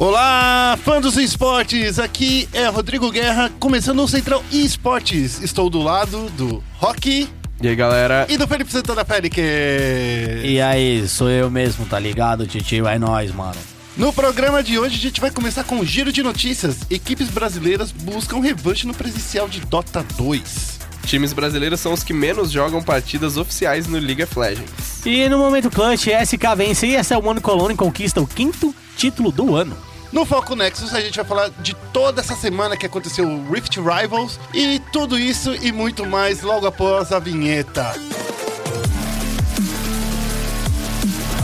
Olá, fã dos esportes! Aqui é Rodrigo Guerra, começando o Central Esportes. Estou do lado do Rock E aí, galera? e do Felipe Santana Pelique. E aí, sou eu mesmo, tá ligado, Titi? Vai nós, mano. No programa de hoje a gente vai começar com um giro de notícias. Equipes brasileiras buscam revanche no presencial de Dota 2. Times brasileiros são os que menos jogam partidas oficiais no League of Legends. E no momento clutch, SK vence e essa One Colony conquista o quinto título do ano. No Foco Nexus a gente vai falar de toda essa semana que aconteceu o Rift Rivals e tudo isso e muito mais logo após a vinheta.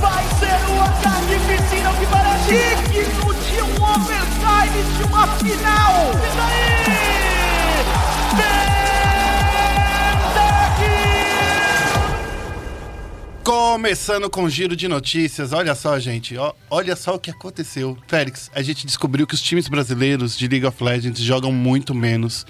Vai ser uma carnificina que parece digno de um overtime de uma final. E daí? Começando com um giro de notícias, olha só, gente, ó, olha só o que aconteceu. Félix, a gente descobriu que os times brasileiros de League of Legends jogam muito menos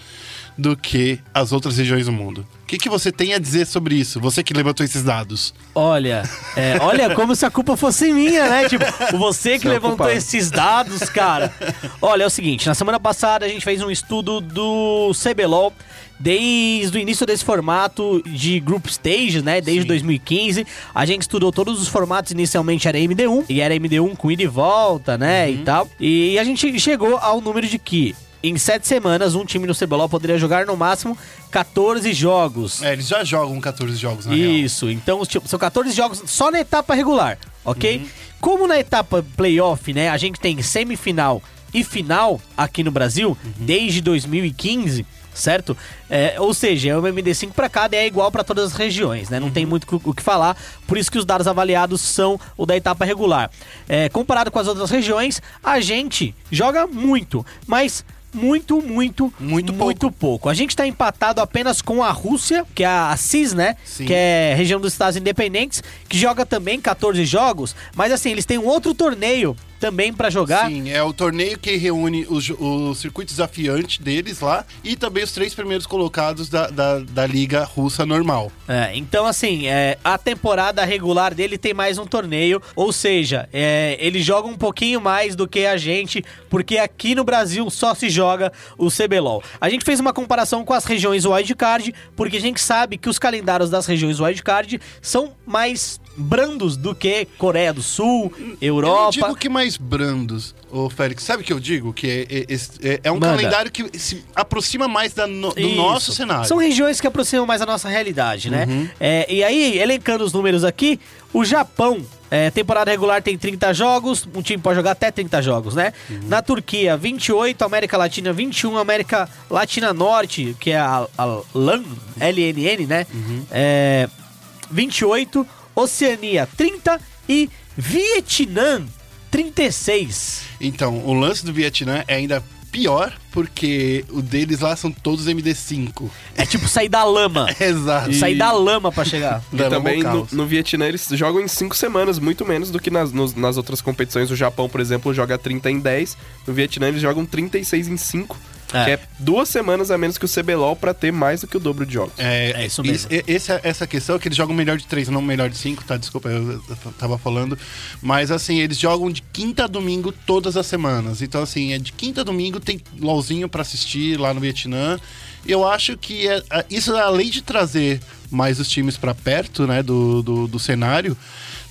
do que as outras regiões do mundo. O que, que você tem a dizer sobre isso? Você que levantou esses dados. Olha, é, olha como se a culpa fosse minha, né? Tipo, você que é o levantou culpado. esses dados, cara. Olha, é o seguinte, na semana passada a gente fez um estudo do CBLOL desde o início desse formato de group stage, né? Desde 2015. A gente estudou todos os formatos, inicialmente era MD1, e era MD1 com ida e volta, né? E tal. E a gente chegou ao número de que em sete semanas, um time no CBLOL poderia jogar no máximo 14 jogos. É, eles já jogam 14 jogos, na real. Isso, então tipo, são 14 jogos só na etapa regular, ok? Como na etapa playoff, né, a gente tem semifinal e final aqui no Brasil desde 2015, certo? É, ou seja, é o MD5 para cada e é igual para todas as regiões, né? Não tem muito o que falar, por isso que os dados avaliados são o da etapa regular. É, comparado com as outras regiões, a gente joga muito, mas muito, muito, Muito muito pouco. A gente tá empatado apenas com a Rússia, que é a CIS, né? Sim. Que é região dos Estados Independentes, que joga também 14 jogos, mas assim, eles têm um outro torneio também pra jogar. Sim, é o torneio que reúne o, jo- o circuito desafiante deles lá e também os três primeiros colocados da, da, da Liga Russa normal. É, então, assim, é, a temporada regular dele tem mais um torneio, ou seja, é, ele joga um pouquinho mais do que a gente, porque aqui no Brasil só se joga o CBLOL. A gente fez uma comparação com as regiões wildcard, porque a gente sabe que os calendários das regiões wildcard são mais brandos do que Coreia do Sul, Eu não Europa. digo que mais brandos, ô Félix. Sabe o que eu digo? Que é, é- é- é um Manda. calendário que se aproxima mais da no- do Isso. nosso cenário. São regiões que aproximam mais a nossa realidade, né? Uhum. É, e aí, elencando os números aqui, o Japão, é, temporada regular tem 30 jogos, um time pode jogar até 30 jogos, né? Uhum. Na Turquia, 28, América Latina, 21, América Latina Norte, que é a, a LAN, LNN, né? Uhum. É, 28, Oceania, 30 e Vietnã, 36. Então, o lance do Vietnã é ainda pior, porque o deles lá são todos MD5. É tipo sair da lama. Exato. Sair da lama pra chegar. E também no, no Vietnã eles jogam em 5 semanas, muito menos do que nas, nos- nas outras competições. O Japão, por exemplo, joga 30 em 10. No Vietnã eles jogam 36 em 5. É. Que é duas semanas a menos que o CBLOL pra ter mais do que o dobro de jogos. É, É isso mesmo. e- esse- essa questão é que eles jogam melhor de três, não melhor de cinco, tá? Desculpa, eu, eu tava falando. Mas assim, eles jogam de quinta a domingo todas as semanas. Então, assim, é de quinta a domingo, tem LOLzinho pra assistir lá no Vietnã. Eu acho que é, é- isso, além de trazer mais os times pra perto, né, do, do, do cenário,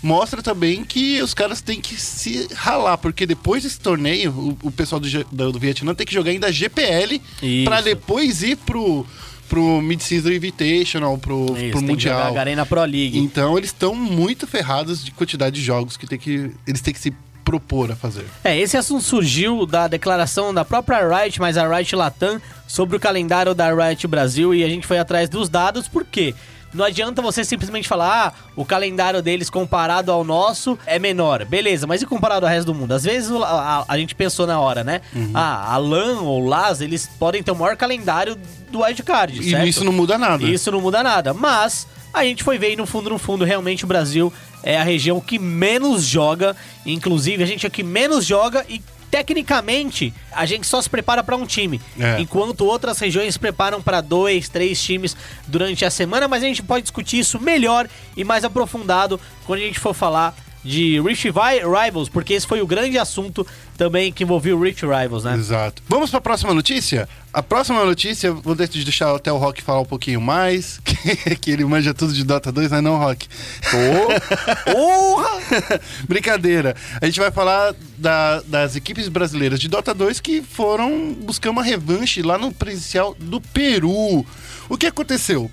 mostra também que os caras têm que se ralar, porque depois desse torneio, o, o pessoal do, do, do Vietnã tem que jogar ainda GPL pra depois ir pro, pro Mid-Season Invitational, pro, Isso, pro tem que jogar Mundial. a Arena Pro League. Então eles estão muito ferrados de quantidade de jogos que, tem que eles têm que se propor a fazer. É, esse assunto surgiu da declaração da própria Riot, mas a Riot Latam, sobre o calendário da Riot Brasil e a gente foi atrás dos dados, por quê? Não adianta você simplesmente falar, ah, o calendário deles comparado ao nosso é menor. Beleza, mas e comparado ao resto do mundo? Às vezes a, a- a gente pensou na hora, né? Ah, a LAN ou LAS, eles podem ter o maior calendário do wildcard, E certo? isso não muda nada. Isso não muda nada. Mas a gente foi ver e no fundo, no fundo, realmente o Brasil é a região que menos joga. Inclusive, a gente é que menos joga e tecnicamente a gente só se prepara para um time, É. enquanto outras regiões se preparam para dois, três times durante a semana. Mas a gente pode discutir isso melhor e mais aprofundado quando a gente for falar de Vi- Rivals, porque esse foi o grande assunto também que envolvia o Rift Rivals, né? Exato. Vamos para a próxima notícia? A próxima notícia, vou de- deixar até o Rock falar um pouquinho mais, que, que ele manja tudo de Dota 2, não é não, Rock? Porra! Brincadeira. A gente vai falar da- das equipes brasileiras de Dota 2 que foram buscar uma revanche lá no presencial do Peru. O que aconteceu?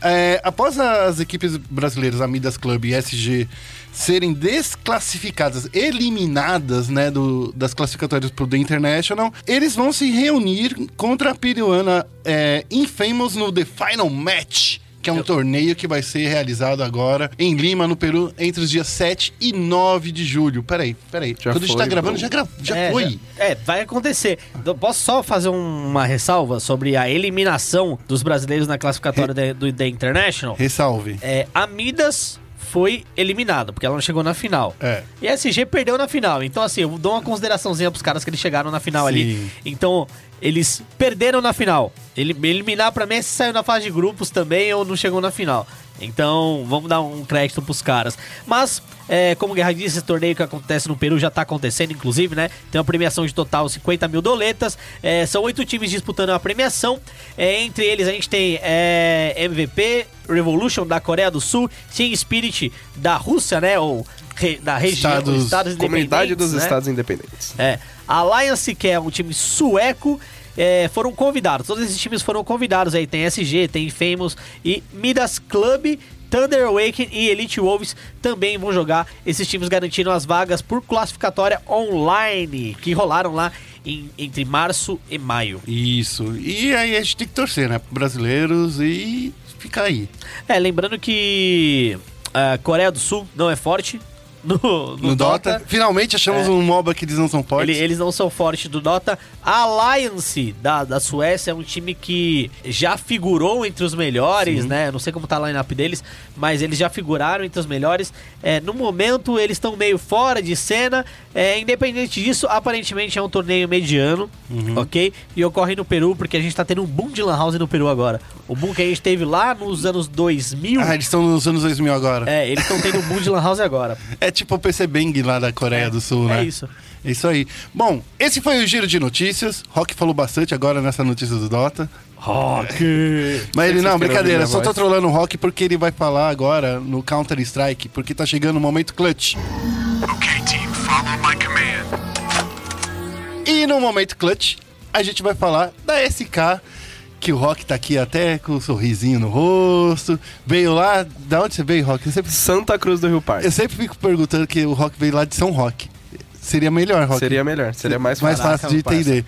É, após as equipes brasileiras, a Midas Club e SG, serem desclassificadas, eliminadas né, do- das classificatórias para o The International, eles vão se reunir contra a peruana é, Infamous no The Final Match que é um torneio que vai ser realizado agora em Lima, no Peru, entre os dias 7 e 9 de julho. Peraí, peraí. Já Quando a gente foi, tá gravando, bro. já, gra... já É, foi. já- é, vai acontecer. Eu Posso só fazer um- uma ressalva sobre a eliminação dos brasileiros na classificatória da- do The International? Ressalve. É, a Midas foi eliminada, porque ela não chegou na final. É. E a SG perdeu na final. Então, assim, eu dou uma consideraçãozinha pros caras que eles chegaram na final Sim. ali. Então, eles perderam na final. Ele, eliminar pra mim é se saiu na fase de grupos também ou não chegou na final. Então, vamos dar um crédito pros caras. Mas, é, como o Guerra disse, esse torneio que acontece no Peru já tá acontecendo, inclusive, né? Tem uma premiação de total 50 mil doletas. É, são oito times disputando a premiação. É, entre eles, a gente tem é, MVP, Revolution da Coreia do Sul, Team Spirit da Rússia, né? Ou re- da região, Estados- Estados Comunidade dos Independentes, né? Estados Independentes. É. A Alliance, que é um time sueco, é, foram convidados. Todos esses times foram convidados aí. Tem SG, tem Famous e Midas Club. Thunder Awaken e Elite Wolves também vão jogar. Esses times garantiram as vagas por classificatória online, que rolaram lá em- entre março e maio. Isso. E aí a gente tem que torcer, né? Brasileiros e ficar aí. É, lembrando que a Coreia do Sul não é forte no, no, No, Dota. Dota. Finalmente achamos É. um MOBA que eles não são fortes. Ele- eles não são fortes do Dota. A Alliance da, da Suécia é um time que já figurou entre os melhores, né? Eu Não sei como tá a line-up deles, mas eles já figuraram entre os melhores. É, no momento, eles estão meio fora de cena. É, independente disso, aparentemente é um torneio mediano, Uhum. ok? E ocorre no Peru, porque a gente tá tendo um boom de Lan House no Peru agora. O boom que a gente teve lá nos anos 2000. Ah, eles estão nos anos 2000 agora. É, eles estão tendo um boom de Lan House agora. É tipo o PC Bang lá da Coreia do Sul, né? É isso. É isso aí. Bom, esse foi o giro de notícias. Rock falou bastante agora nessa notícia do Dota. Rock! Mas ele, não, brincadeira, só tô trolando o Rock porque ele vai falar agora no Counter Strike, porque tá chegando o momento clutch. Okay, team, follow my command. E no momento clutch, a gente vai falar da SK, que o Rock tá aqui até com um sorrisinho no rosto. Veio lá, da onde você veio, Rock? Eu sempre, Santa Cruz do Rio Parque. eu sempre fico perguntando que o Rock veio lá de São Roque. Seria melhor, Rock. Seria melhor, seria mais mais fácil. fácil de entender.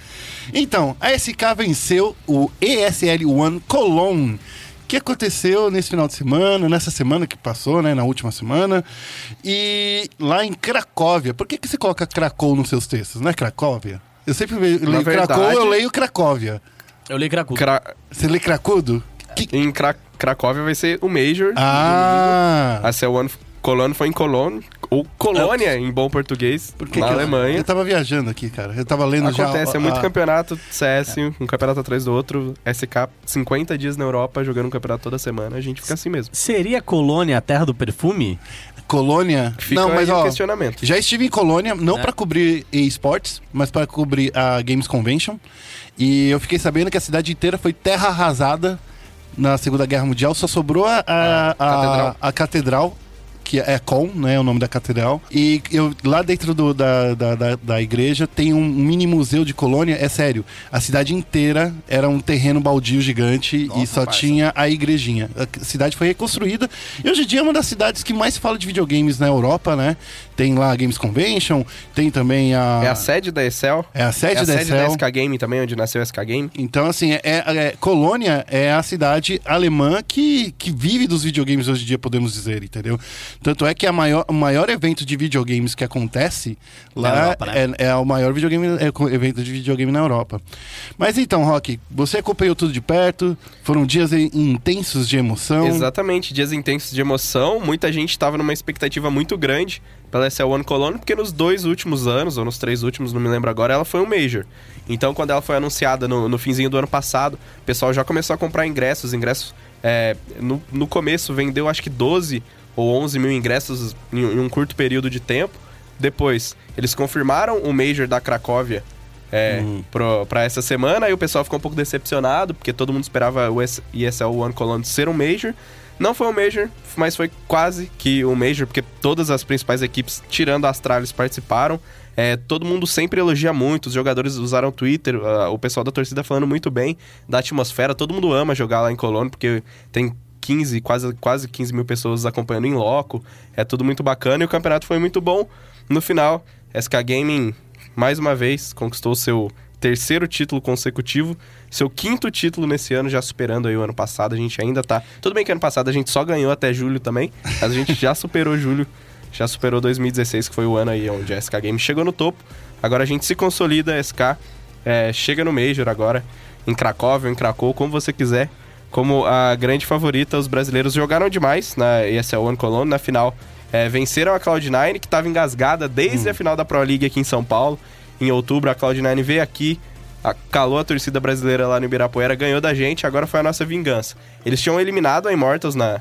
Então, a SK venceu o ESL One Cologne. Que aconteceu nesse final de semana, nessa semana que passou, né? Na última semana. E lá em Cracóvia. Por que, que você coloca Cracou nos seus textos? Não é Cracóvia? Eu sempre leio, leio Cracou, verdade- eu leio Cracóvia. Eu li Krakow. Cra- Você lê Cracudo? Que... Em Cra Cracóvia vai ser o Major. Ah! A C1 Cologne foi em Cologne, ou Colônia em bom português, Por que na que eu- Alemanha. Eu tava viajando aqui, cara. Eu tava lendo já. Acontece, é muito a- campeonato CS, um campeonato atrás do outro. SK, 50 dias na Europa, jogando um campeonato toda semana. A gente fica assim mesmo. Seria Colônia a terra do perfume? Colônia. Fica não, mas ó, questionamento. já estive em Colônia, não É. pra cobrir esportes, mas pra cobrir a Games Convention. E eu fiquei sabendo que a cidade inteira foi terra arrasada na Segunda Guerra Mundial. Só sobrou a, a, a- catedral. a catedral, que é Com, né? O nome da catedral. E eu, lá dentro do- da, da, da, da igreja tem um mini museu de Colônia. É sério, a cidade inteira era um terreno baldio gigante e Nossa, só parça. tinha a igrejinha. A cidade foi reconstruída e hoje em dia é uma das cidades que mais se fala de videogames na Europa, né? Tem lá a Games Convention, tem também a. É a sede da Excel. é a sede é a da sede da Excel. SK Game também, onde nasceu a SK Game. Então, assim, é, é- Colônia é a cidade alemã que, que vive dos videogames hoje em dia, podemos dizer, entendeu? Tanto é que a maior, o maior evento de videogames que acontece lá Europa, né? é, é o maior videogame, é, evento de videogame na Europa. Mas então, Rock, você acompanhou tudo de perto, foram dias in- intensos de emoção. Exatamente, dias intensos de emoção. Muita gente estava numa expectativa muito grande pela SL1 Cologne, porque nos dois últimos anos, ou nos três últimos, não me lembro agora, ela foi um Major. Então, quando ela foi anunciada no, no finzinho do ano passado, o pessoal já começou a comprar ingressos. Ingressos, é, no, no começo, vendeu acho que 12 ou 11 mil ingressos em, um curto período de tempo. Depois, eles confirmaram o Major da Cracóvia é, pro- pra essa semana, e o pessoal ficou um pouco decepcionado, porque todo mundo esperava o ES- ESL One Cologne ser um Major. Não foi um Major, mas foi quase que um Major, porque todas as principais equipes, tirando a Astralis, participaram. É, todo mundo sempre elogia muito, os jogadores usaram o Twitter, ah, o pessoal da torcida falando muito bem da atmosfera. Todo mundo ama jogar lá em Cologne, porque tem 15, quase, quase 15 mil pessoas acompanhando em loco. É tudo muito bacana e o campeonato foi muito bom. No final, SK Gaming, mais uma vez, conquistou seu terceiro título consecutivo, seu quinto título nesse ano, já superando aí o ano passado. A gente ainda tá. Tudo bem que ano passado a gente só ganhou até julho também, mas a gente já superou julho, já superou 2016, que foi o ano aí onde a SK Game chegou no topo. Agora a gente se consolida, a SK é, chega no Major agora, em Cracóvia, em Krakow, como você quiser. Como a grande favorita, os brasileiros jogaram demais na ESL One Cologne, na final. é, venceram a Cloud9, que estava engasgada desde a final da Pro League aqui em São Paulo. Em outubro, a Cloud9 veio aqui, a- calou a torcida brasileira lá no Ibirapuera, ganhou da gente, agora foi a nossa vingança. Eles tinham eliminado a Immortals na,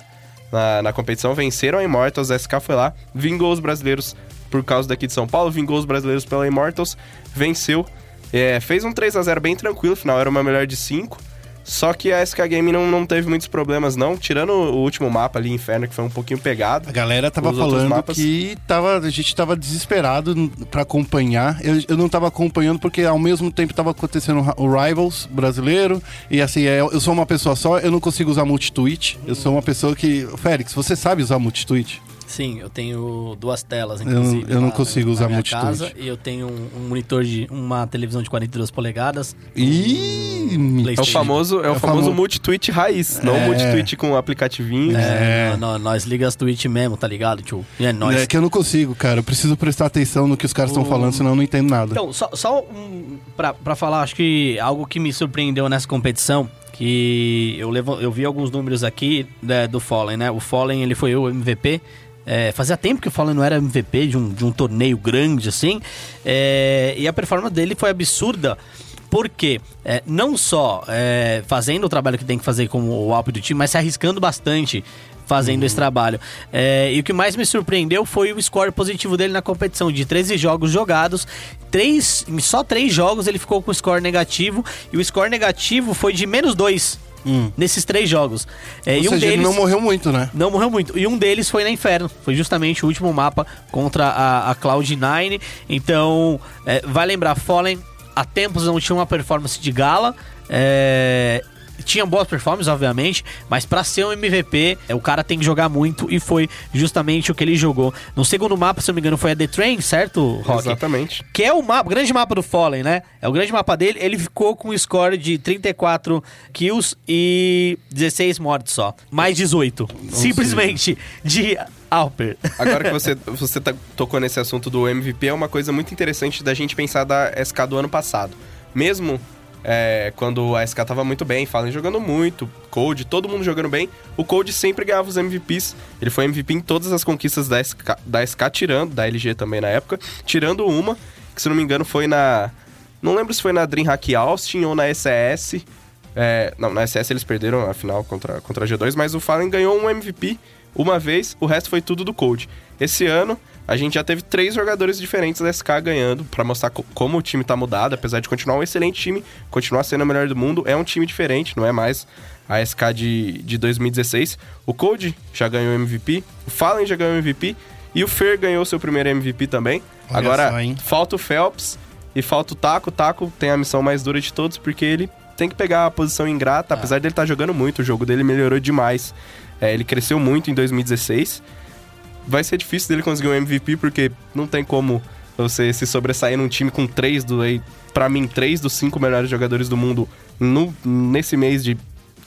na, na competição, venceram a Immortals, a SK foi lá, vingou os brasileiros por causa daqui de São Paulo, vingou os brasileiros pela Immortals, venceu, é, fez um 3 a 0 bem tranquilo, final era uma melhor de 5. Só que a SK Game não, não teve muitos problemas, não. Tirando o último mapa ali, Inferno, que foi um pouquinho pegado. A galera tava falando mapas- que tava, a gente tava desesperado pra acompanhar. Eu, eu não tava acompanhando porque ao mesmo tempo tava acontecendo o Rivals brasileiro. E assim, é, eu sou uma pessoa só, eu não consigo usar multitweet. Eu sou uma pessoa que. Félix, você sabe usar multitweet? Sim, eu tenho duas telas, inclusive. eu não na- consigo na usar minha multitouch. casa, E eu tenho um, um monitor de uma televisão de 42 polegadas. Ih, É o famoso, é o É o famoso famo- multitweet raiz, não É. multitweet com aplicativinho. É, É. nó- nó- nós liga as Twitch mesmo, tá ligado, tio? E é nóis. É que eu não consigo, cara. Eu preciso prestar atenção no que os caras estão falando, senão eu não entendo nada. Então, só, só um, pra, pra falar, acho que algo que me surpreendeu nessa competição, que eu, levo, eu vi alguns números aqui né, do Fallen, né? O Fallen, ele foi o MVP. É, fazia tempo que o Fallen não era MVP de um, de um torneio grande, assim. É, e a performance dele foi absurda. Porque é, não só é, fazendo o trabalho que tem que fazer como o Alp do time, mas se arriscando bastante fazendo esse trabalho. É, e o que mais me surpreendeu foi o score positivo dele na competição. De 13 jogos jogados, três, só três jogos ele ficou com score negativo. E o score negativo foi de menos dois nesses três jogos. É, e um seja, ele deles... não morreu muito, né? Não morreu muito. E um deles foi na Inferno. Foi justamente o último mapa contra a, a Cloud9. Então, é, vai lembrar, Fallen há tempos não tinha uma performance de gala. É, tinha boas performances, obviamente, mas pra ser um MVP, é, o cara tem que jogar muito e foi justamente o que ele jogou. No segundo mapa, se eu não me engano, foi a The Train, certo, Rock? Exatamente. Que é o, mapa, o grande mapa do Fallen, né? É o grande mapa dele. Ele ficou com um score de 34 kills e 16 mortes só. Mais 18. Simplesmente de Alper. Agora que você, você tá- tocou nesse assunto do MVP, é uma coisa muito interessante da gente pensar da SK do ano passado. Mesmo é, quando a SK tava muito bem, Fallen jogando muito, Code, todo mundo jogando bem, o Code sempre ganhava os MVPs. Ele foi MVP em todas as conquistas da SK, da SK tirando, da LG também na época, tirando uma, que se não me engano foi na... Não lembro se foi na DreamHack Austin ou na SES. É, não, na SS eles perderam a final contra, contra a G2, mas o Fallen ganhou um MVP uma vez, o resto foi tudo do Code. Esse ano, a gente já teve três jogadores diferentes da SK ganhando, pra mostrar co- como o time tá mudado, apesar de continuar um excelente time, continuar sendo o melhor do mundo, é um time diferente, não é mais a SK de, de 2016. O Code já ganhou MVP, o Fallen já ganhou MVP, e o Fer ganhou seu primeiro MVP também. Olha Agora, só, falta o Phelps e falta o Taco. O Taco tem a missão mais dura de todos, porque ele tem que pegar a posição ingrata, apesar dele estar jogando muito, o jogo dele melhorou demais. É, ele cresceu muito em 2016. Vai ser difícil dele conseguir um MVP, porque não tem como você se sobressair num time com três do. Pra mim, três dos cinco melhores jogadores do mundo no, nesse mês de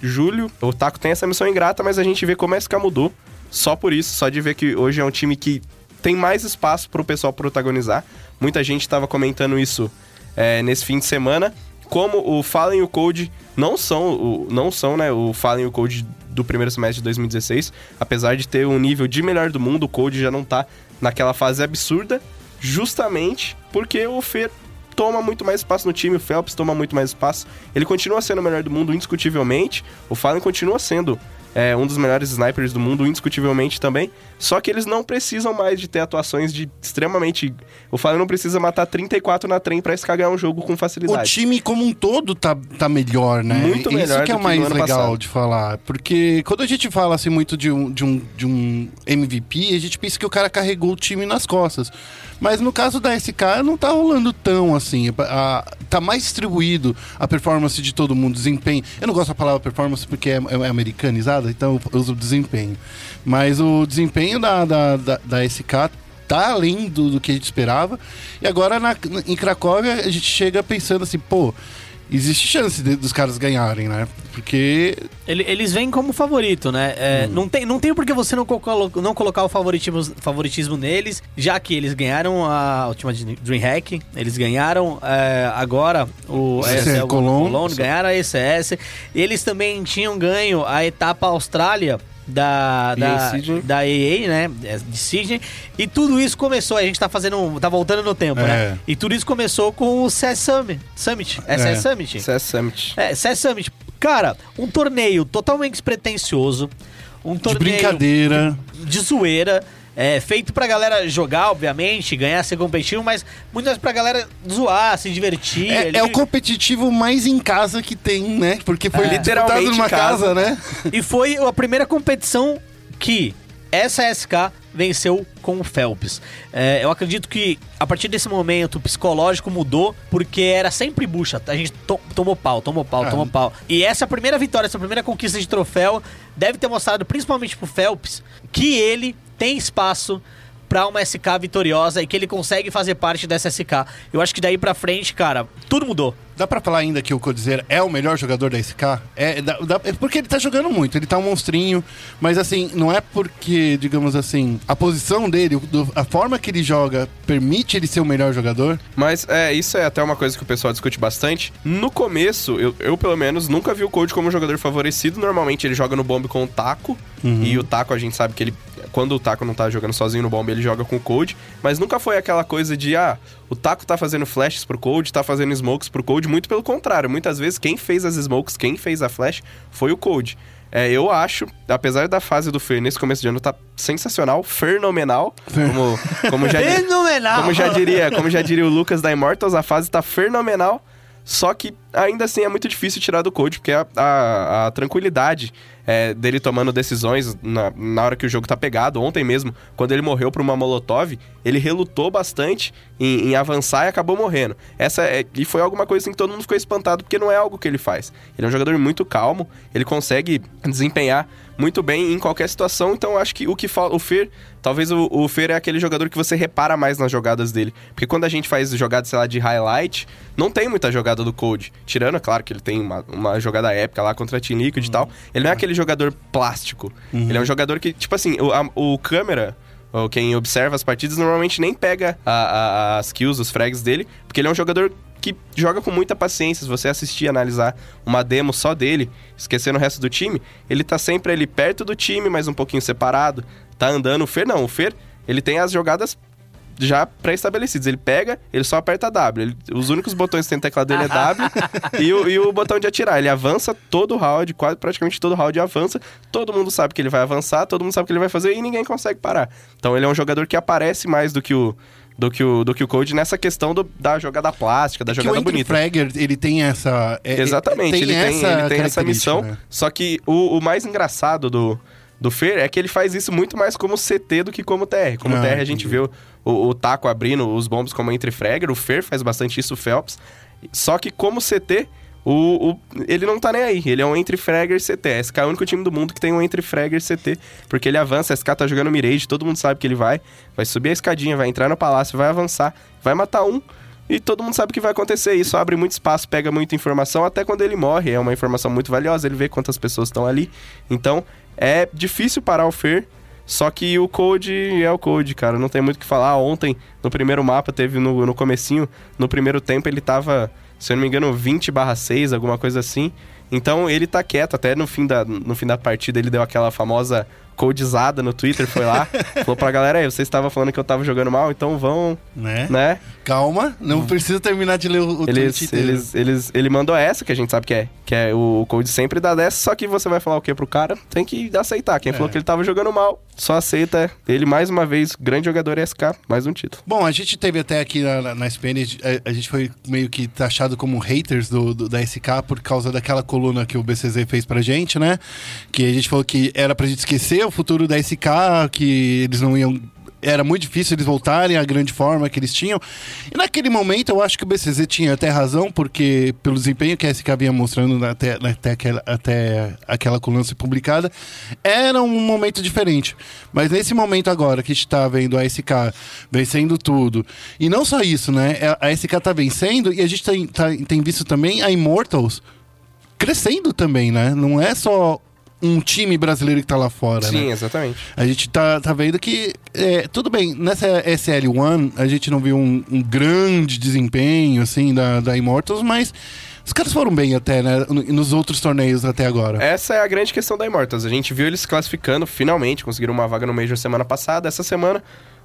julho. O Taco tem essa missão ingrata, mas a gente vê como a SK mudou. Só por isso, só de ver que hoje é um time que tem mais espaço pro pessoal protagonizar. Muita gente estava comentando isso é, nesse fim de semana. Como o Fallen e o Code não são, o, não são né, o Fallen e o Code do primeiro semestre de 2016. Apesar de ter um nível de melhor do mundo, o Code já não tá naquela fase absurda. Justamente porque o Fer toma muito mais espaço no time, o Phelps toma muito mais espaço. Ele continua sendo o melhor do mundo, indiscutivelmente. O Fallen continua sendo é um dos melhores snipers do mundo, indiscutivelmente também. Só que eles não precisam mais de ter atuações de extremamente. O Fallen não precisa matar 34 na trem pra SK ganhar um jogo com O facilidade. time como um todo tá, tá melhor, né? Muito melhor Isso que é o mais legal passado. de falar. Porque quando a gente fala assim muito de um, de, um, de um MVP, a gente pensa que o cara carregou o time nas costas. Mas no caso da SK, não tá rolando tão assim. A- tá mais distribuído a performance de todo mundo, desempenho. Eu não gosto da palavra performance porque é, é americanizada, então eu uso desempenho. Mas o desempenho da, da, da, da SK tá além do, do que a gente esperava. E agora na- em Cracóvia a gente chega pensando assim, pô, existe chance de- dos caras ganharem, né? Porque Ele- eles vêm como favorito, né? É, Hum. não, tem, não tem por que você não, colo- não colocar o favoritismo, favoritismo neles, já que eles ganharam a última de DreamHack, eles ganharam é, agora o ESL Cologne. ganharam a ECS. Eles também tinham ganho a etapa Austrália da, EA da, Sydney. da EA, né? De Sydney. E tudo isso começou, a gente tá fazendo. tá voltando no tempo, É. né? E tudo isso começou com o CS Summit. Summit. SS É. Summit. CS Summit. É, CS Summit. Cara, um torneio totalmente despretensioso. Um de torneio brincadeira. de zoeira. É, feito pra galera jogar, obviamente, ganhar, ser competitivo, mas muito mais pra galera zoar, se divertir. É, é o competitivo mais em casa que tem, né? Porque foi É. Literalmente numa em casa. casa, né? E foi a primeira competição que essa SK venceu com o Phelps. É, eu acredito que a partir desse momento o psicológico mudou, porque era sempre bucha. A gente to- tomou pau, tomou pau, Ah. tomou pau. E essa primeira vitória, essa primeira conquista de troféu, deve ter mostrado principalmente pro Phelps que ele tem espaço pra uma SK vitoriosa e que ele consegue fazer parte dessa SK. Eu acho que daí pra frente, cara, tudo mudou. Dá pra falar ainda que o Codizer é o melhor jogador da SK? É, dá- dá- é porque ele tá jogando muito, ele tá um monstrinho, mas assim, não é porque, digamos assim, a posição dele, do- a forma que ele joga, permite ele ser o melhor jogador. Mas é, isso é até uma coisa que o pessoal discute bastante. No começo, eu, eu, pelo menos nunca vi o Code como um jogador favorecido. Normalmente ele joga no bomb com o Taco. E o Taco a gente sabe que ele. Quando o Taco não tá jogando sozinho no bomb, ele joga com o Code. Mas nunca foi aquela coisa de, ah, o Taco tá fazendo flashes pro Code, tá fazendo smokes pro Code. Muito pelo contrário. Muitas vezes quem fez as smokes, quem fez a flash, foi o Code. É, eu acho, apesar da fase do Fer nesse começo de ano tá sensacional, fenomenal, como, como já Fenomenal! como já diria, como já diria o Lucas da Immortals, a fase tá fenomenal. Só que ainda assim é muito difícil tirar do Code, porque a, a- a tranquilidade é, dele tomando decisões na, na hora que o jogo tá pegado. Ontem mesmo, quando ele morreu pra uma Molotov, ele relutou bastante em, em avançar e acabou morrendo. Essa é- e foi alguma coisa assim que todo mundo ficou espantado, porque não é algo que ele faz. Ele é um jogador muito calmo, ele consegue desempenhar muito bem em qualquer situação, então acho que o que falta. O Fer, talvez o, o Fer é aquele jogador que você repara mais nas jogadas dele. Porque quando a gente faz jogadas, sei lá, de highlight, não tem muita jogada do Code. Tirando, é claro, que ele tem uma, uma jogada épica lá contra a Team Liquid e tal. Ele não é aquele jogador plástico. Ele é um jogador que, tipo assim, o, a- o câmera. Ou quem observa as partidas normalmente nem pega a- a- as kills, os frags dele, porque ele é um jogador que joga com muita paciência. Se você assistir analisar uma demo só dele, esquecendo o resto do time, ele tá sempre ali perto do time, mas um pouquinho separado. Tá andando. O Fer não, o Fer, ele tem as jogadas já pré-estabelecidas. Ele pega, ele só aperta W. Ele- os únicos botões que tem no teclado dele é W e, o, e o botão de atirar. Ele avança todo o round, quase praticamente todo o round avança. Todo mundo sabe que ele vai avançar, todo mundo sabe o que ele vai fazer e ninguém consegue parar. Então ele é um jogador que aparece mais do que o. Do que, o, do que o Code nessa questão do- da jogada plástica, da que o jogada Entry bonita. Fragger, ele tem essa... é- é- Exatamente, ele, tem, ele tem essa missão. né? Só que o, o mais engraçado do, do Fer é que ele faz isso muito mais como CT do que como TR. Como Ah, TR a gente entendi. vê o, o, o Taco abrindo os bombos como entre Fragger, o Fer faz bastante isso, o Phelps. Só que como CT, o, o- ele não tá nem aí. Ele é um entre Fragger CT. SK é o único time do mundo que tem um entre Fragger CT. Porque ele avança, SK tá jogando Mirage, todo mundo sabe que ele vai. Vai subir a escadinha, vai entrar no palácio, vai avançar, vai matar um. E todo mundo sabe o que vai acontecer. Isso abre muito espaço, pega muita informação, até quando ele morre. É uma informação muito valiosa, ele vê quantas pessoas estão ali. Então, é difícil parar o Fer. Só que o Code é o Code, cara. Não tem muito o que falar. Ontem, no primeiro mapa, teve no, no comecinho, no primeiro tempo, ele tava, se eu não me engano, 20 barra 6, alguma coisa assim. Então ele tá quieto, até no fim, da, no fim da partida ele deu aquela famosa coldizada no Twitter, foi lá, falou pra galera, aí, vocês estavam falando que eu tava jogando mal, então vão, Né? né? Calma, não precisa terminar de ler o, o tweet Eles, inteiro. eles, eles, ele mandou essa, que a gente sabe que é, que é o Cold sempre dá dessa, só que você vai falar o que pro cara? Tem que aceitar. Quem falou que ele tava jogando mal, só aceita. Ele, mais uma vez, grande jogador SK, mais um título. Bom, a gente teve até aqui na, na, na SPN, a, a gente foi meio que taxado como haters do, do- da SK por causa daquela coluna que o BCZ fez pra gente, né? Que a gente falou que era pra gente esquecer o futuro da SK, que eles não iam. Era muito difícil eles voltarem à grande forma que eles tinham. E naquele momento eu acho que o BCZ tinha até razão, porque pelo desempenho que a SK vinha mostrando até, até, aquela, até aquela coluna ser publicada, era um momento diferente. Mas nesse momento agora que a gente tá vendo a SK vencendo tudo, e não só isso, né? A SK tá vencendo e a gente tem, tá- tem visto também a Immortals crescendo também, né? Não é só um time brasileiro que tá lá fora, né? Sim, exatamente. A gente tá, tá vendo que, é, tudo bem, nessa SL1 a gente não viu um, um grande desempenho, assim, da, da Immortals, mas os caras foram bem até, né, no- nos outros torneios até agora. Essa é a grande questão da Immortals. A gente viu eles classificando, finalmente, conseguiram uma vaga no Major semana passada. Essa semana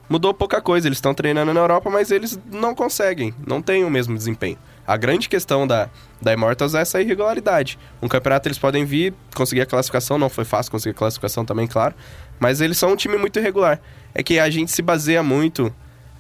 mudou pouca coisa. Eles estão treinando na Europa, mas eles não conseguem, não têm o mesmo desempenho. A grande questão da, da Immortals é essa irregularidade. Um campeonato eles podem vir, conseguir a classificação, não foi fácil conseguir a classificação também, claro. Mas eles são um time muito irregular. É que a gente se baseia muito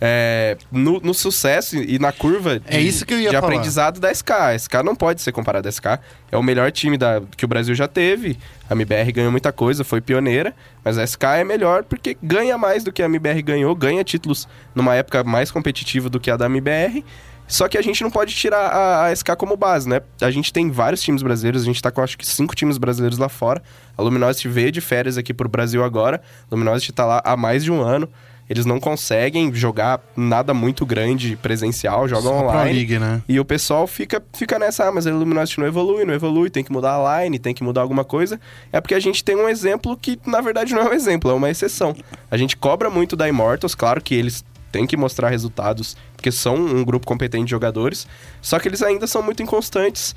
é, no, no sucesso e na curva de, É isso que eu ia de falar. aprendizado da SK. A SK não pode ser comparada à SK. É o melhor time da, que o Brasil já teve. A MBR ganhou muita coisa, foi pioneira. Mas a SK é melhor porque ganha mais do que a MBR ganhou. Ganha títulos numa época mais competitiva do que a da MBR. Só que a gente não pode tirar a, a SK como base, né? A gente tem vários times brasileiros. A gente tá com acho que cinco times brasileiros lá fora. A Luminosity veio de férias aqui pro Brasil agora. A Luminosity tá lá há mais de um ano. Eles não conseguem jogar nada muito grande presencial, jogam Só online. League, né? E o pessoal fica, fica nessa, ah, mas a Luminosity não evolui, não evolui, tem que mudar a line, tem que mudar alguma coisa. É porque a gente tem um exemplo que, na verdade, não é um exemplo, é uma exceção. A gente cobra muito da Immortals, claro que eles têm que mostrar resultados, porque são um grupo competente de jogadores, só que eles ainda são muito inconstantes.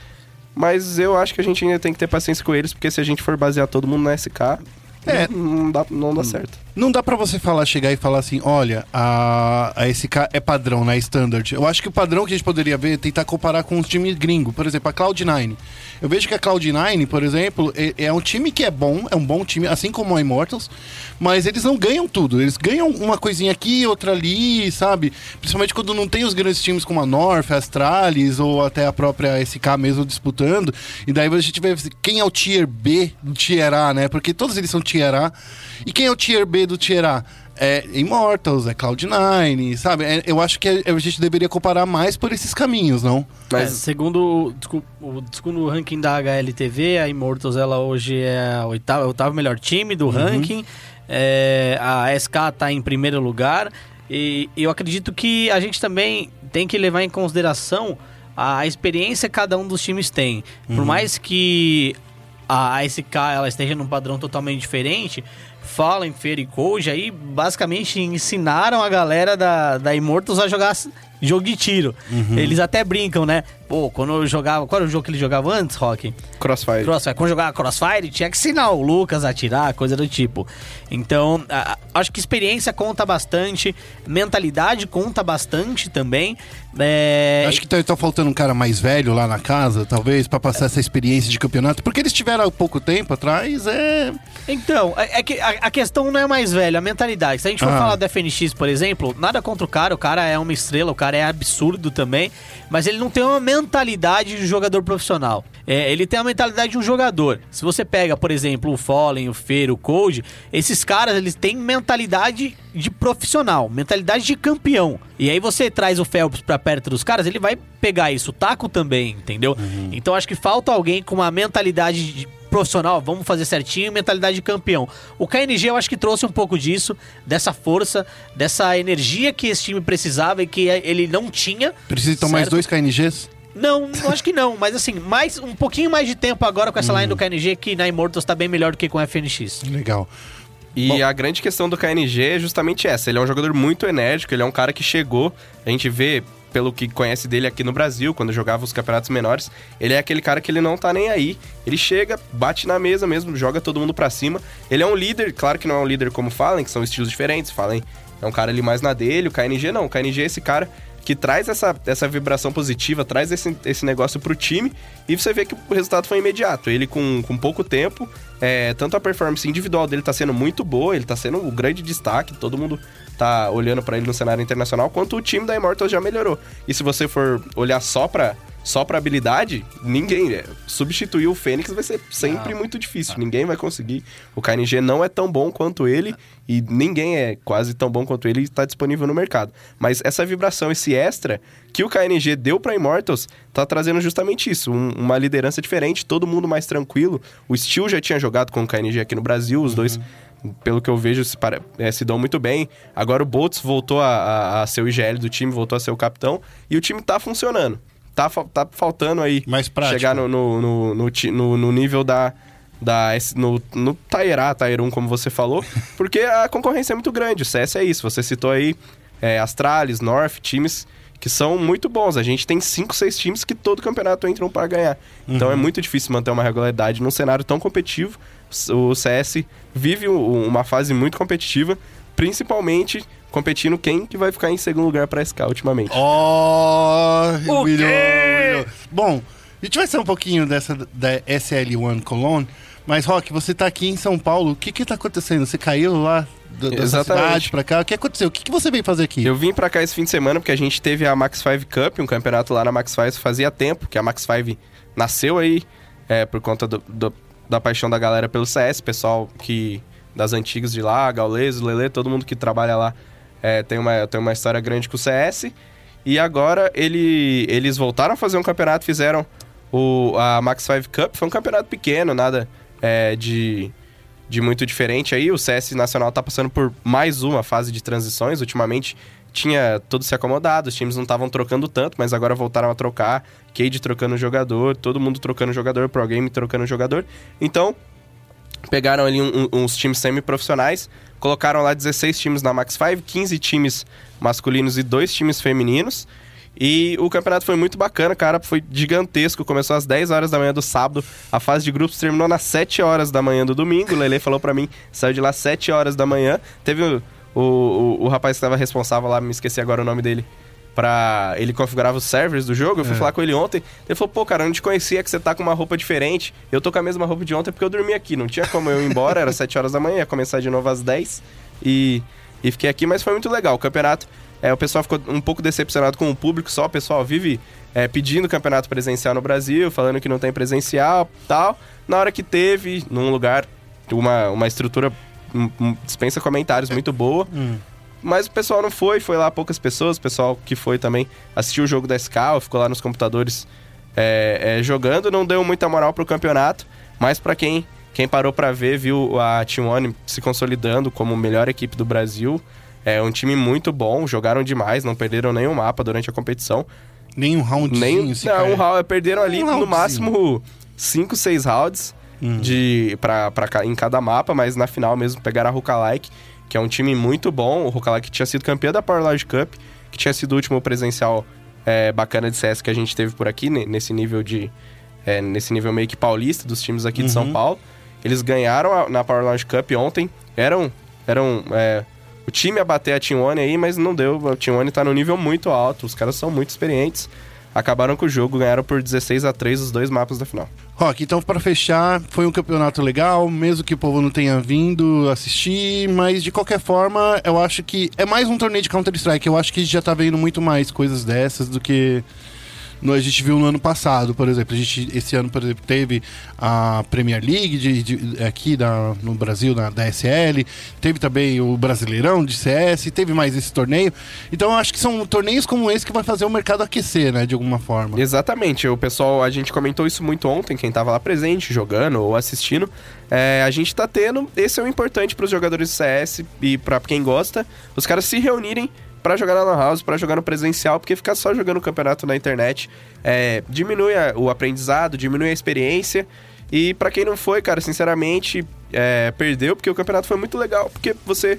Mas eu acho que a gente ainda tem que ter paciência com eles, porque se a gente for basear todo mundo na SK, É. não, dá, não dá certo. Não dá pra você falar, chegar e falar assim, olha, a, a SK é padrão, né? Standard. Eu acho que o padrão que a gente poderia ver é tentar comparar com os times gringos. Por exemplo, a Cloud9. Eu vejo que a Cloud9, por exemplo, é, é um time que é bom, é um bom time, assim como a Immortals, mas eles não ganham tudo. Eles ganham uma coisinha aqui, outra ali, sabe? Principalmente quando não tem os grandes times como a North, a Astralis ou até a própria SK mesmo disputando. E daí a gente vê quem é o Tier B do Tier A, né? Porque todos eles são Tier A. E quem é o Tier B do Tier A? É Immortals, é Cloud9, sabe? É, eu acho que a gente deveria comparar mais por esses caminhos, não? É, Mas segundo, o- segundo o ranking da HLTV, a Immortals ela hoje é oitava, o oitavo melhor time do ranking. É, a SK está em primeiro lugar. E eu acredito que a gente também tem que levar em consideração a experiência que cada um dos times tem. Por mais que a SK ela esteja num padrão totalmente diferente, Fallen, Fear e Cold aí basicamente ensinaram a galera da, da Immortals a jogar jogo de tiro. Eles até brincam, né? Pô, quando eu jogava. Qual era o jogo que ele jogava antes, Rock? Crossfire. Crossfire. Quando jogava Crossfire, tinha que ensinar o Lucas a atirar, coisa do tipo. Então, a- acho que experiência conta bastante, mentalidade conta bastante também. É, Acho que tá, tá faltando um cara mais velho lá na casa, talvez, pra passar essa experiência de campeonato. Porque eles tiveram há pouco tempo atrás, é. Então, é, é que a, a questão não é mais velho, a mentalidade. Se a gente for Ah. falar do FNX, por exemplo, nada contra o cara, o cara é uma estrela, o cara é absurdo também, mas ele não tem uma mentalidade de jogador profissional. É, ele tem a mentalidade de um jogador. Se você pega, por exemplo, o Fallen, o Feiro, o Cold, esses caras, eles têm mentalidade de profissional, mentalidade de campeão. E aí você traz o Phelps pra perto dos caras, ele vai pegar isso. O Taco também, entendeu? Então acho que falta alguém com uma mentalidade de profissional, vamos fazer certinho, mentalidade de campeão. O KNG eu acho que trouxe um pouco disso, dessa força, dessa energia que esse time precisava e que ele não tinha. Precisa então mais dois KNGs? Não, acho que não, mas assim, mais um pouquinho mais de tempo agora com essa Uhum. line do KNG que na Immortals tá bem melhor do que com o FNX. Legal. E Bom. a grande questão do KNG é justamente essa. Ele é um jogador muito enérgico, ele é um cara que chegou. A gente vê pelo que conhece dele aqui no Brasil, quando jogava os campeonatos menores, ele é aquele cara que ele não tá nem aí. Ele chega, bate na mesa mesmo, joga todo mundo pra cima. Ele é um líder, claro que não é um líder como Fallen, que são estilos diferentes. Fallen é um cara ali mais na dele, o KNG não. O KNG é esse cara que traz essa, essa vibração positiva, traz esse, esse negócio pro time e você vê que o resultado foi imediato. Ele com, com pouco tempo, é, tanto a performance individual dele tá sendo muito boa, ele tá sendo o grande destaque, todo mundo tá olhando pra ele no cenário internacional, quanto o time da Immortals já melhorou. E se você for olhar só pra, só pra habilidade, ninguém. é, Substituir o Fênix vai ser sempre muito difícil. Ninguém vai conseguir. O KNG não é tão bom quanto ele e ninguém é quase tão bom quanto ele e está disponível no mercado. Mas essa vibração, esse extra que o KNG deu pra Immortals, tá trazendo justamente isso. um- uma liderança diferente, todo mundo mais tranquilo. O Steel já tinha jogado com o KNG aqui no Brasil, os dois. Pelo que eu vejo, se, pare- eh, se dão muito bem. Agora o Boltz voltou a, a- a ser o IGL do time, voltou a ser o capitão. E o time tá funcionando. Tá, tá faltando aí Mais prático. chegar no, no, no, no no- nível da. da no, no A, Tier 1, como você falou, porque a concorrência é muito grande. O CS é isso. Você citou aí é, Astralis, North, times que são muito bons. A gente tem 5, 6 times que todo campeonato entram para ganhar. Então é muito difícil manter uma regularidade num cenário tão competitivo. O CS vive uma fase muito competitiva, principalmente competindo quem que vai ficar em segundo lugar para SK ultimamente. Ó, O humilhou. Bom, a gente vai ser um pouquinho dessa da SL1 Cologne, mas Rock, você tá aqui em São Paulo, o que que tá acontecendo? Você caiu lá do, dessa Exatamente. cidade pra cá? O que aconteceu? O que, que você veio fazer aqui? Eu vim pra cá esse fim de semana porque a gente teve a Max 5 Cup, um campeonato lá na Max 5 fazia tempo, que a Max 5 nasceu aí é, por conta do- do- da paixão da galera pelo CS, pessoal que das antigas de lá, Gaules, Lele, todo mundo que trabalha lá é, tem, uma, tem uma história grande com o CS. E agora ele, eles voltaram a fazer um campeonato, fizeram o, a Max 5 Cup, foi um campeonato pequeno, nada é, de, de muito diferente aí. O CS Nacional tá passando por mais uma fase de transições. Ultimamente tinha tudo se acomodado, os times não estavam trocando tanto, mas agora voltaram a trocar. Cade trocando jogador, todo mundo trocando jogador, Pro Game trocando jogador. Então, pegaram ali um- uns times semi-profissionais, colocaram lá 16 times na Max 5, 15 times masculinos e dois times femininos. E o campeonato foi muito bacana, cara, foi gigantesco. Começou às 10 horas da manhã do sábado, a fase de grupos terminou nas 7 horas da manhã do domingo. O Lele falou pra mim, saiu de lá às 7 horas da manhã. Teve o, o, o rapaz que estava responsável lá, me esqueci agora o nome dele, pra. Ele configurava os servers do jogo. Eu fui falar com ele ontem. Ele falou: pô, cara, eu não te conhecia que você tá com uma roupa diferente. Eu tô com a mesma roupa de ontem porque eu dormi aqui. Não tinha como eu ir embora, era 7 horas da manhã, ia começar de novo às 10. E, e fiquei aqui, mas foi muito legal. O campeonato, é, o pessoal ficou um pouco decepcionado com o público só. O pessoal vive é, pedindo campeonato presencial no Brasil, falando que não tem presencial tal. Na hora que teve, num lugar, uma, uma estrutura. um- um- dispensa comentários muito boa. Mas o pessoal não foi, foi lá poucas pessoas. O pessoal que foi também assistiu o jogo da Scal, ficou lá nos computadores é, é, jogando. Não deu muita moral pro campeonato, mas pra quem, quem parou pra ver, viu a T1 se consolidando como melhor equipe do Brasil. É um time muito bom, jogaram demais, não perderam nenhum mapa durante a competição. Nem um roundzinho, Nem, esse não, um round, perderam ali Um no máximo 5, 6 rounds de, pra, pra, ca- em cada mapa, mas na final mesmo pegaram a Hukalike, que é um time muito bom. O Hukalike tinha sido campeão da Power Lodge Cup, que tinha sido o último presencial é, bacana de CS que a gente teve por aqui, ne- nesse nível de. é, nesse nível meio que paulista dos times aqui de São Paulo. Eles ganharam a- na Power Lounge Cup ontem. Eram. eram é, o time a bater a Team One aí, mas não deu. A Team One tá no nível muito alto. Os caras são muito experientes. Acabaram com o jogo, ganharam por 16 a 3 os dois mapas da final. Rock, então pra fechar, foi um campeonato legal, mesmo que o povo não tenha vindo assistir, mas de qualquer forma, eu acho que é mais um torneio de Counter-Strike. Eu acho que já tá vendo muito mais coisas dessas do que a gente viu no ano passado, por exemplo. A gente, esse ano, por exemplo, teve a Premier League de, de- aqui da, no Brasil, na, SL, teve também o Brasileirão de CS, teve mais esse torneio. Então eu acho que são torneios como esse que vai fazer o mercado aquecer, né, de alguma forma. Exatamente, o pessoal, a gente comentou isso muito ontem, quem tava lá presente, jogando ou assistindo. É, a gente tá tendo, esse é o importante pros jogadores de CS e pra quem gosta, os caras se reunirem pra jogar na Lan House, pra jogar no presencial, porque ficar só jogando o campeonato na internet é, diminui a- o aprendizado, diminui a experiência. E pra quem não foi, cara, sinceramente, é, perdeu, porque o campeonato foi muito legal, porque você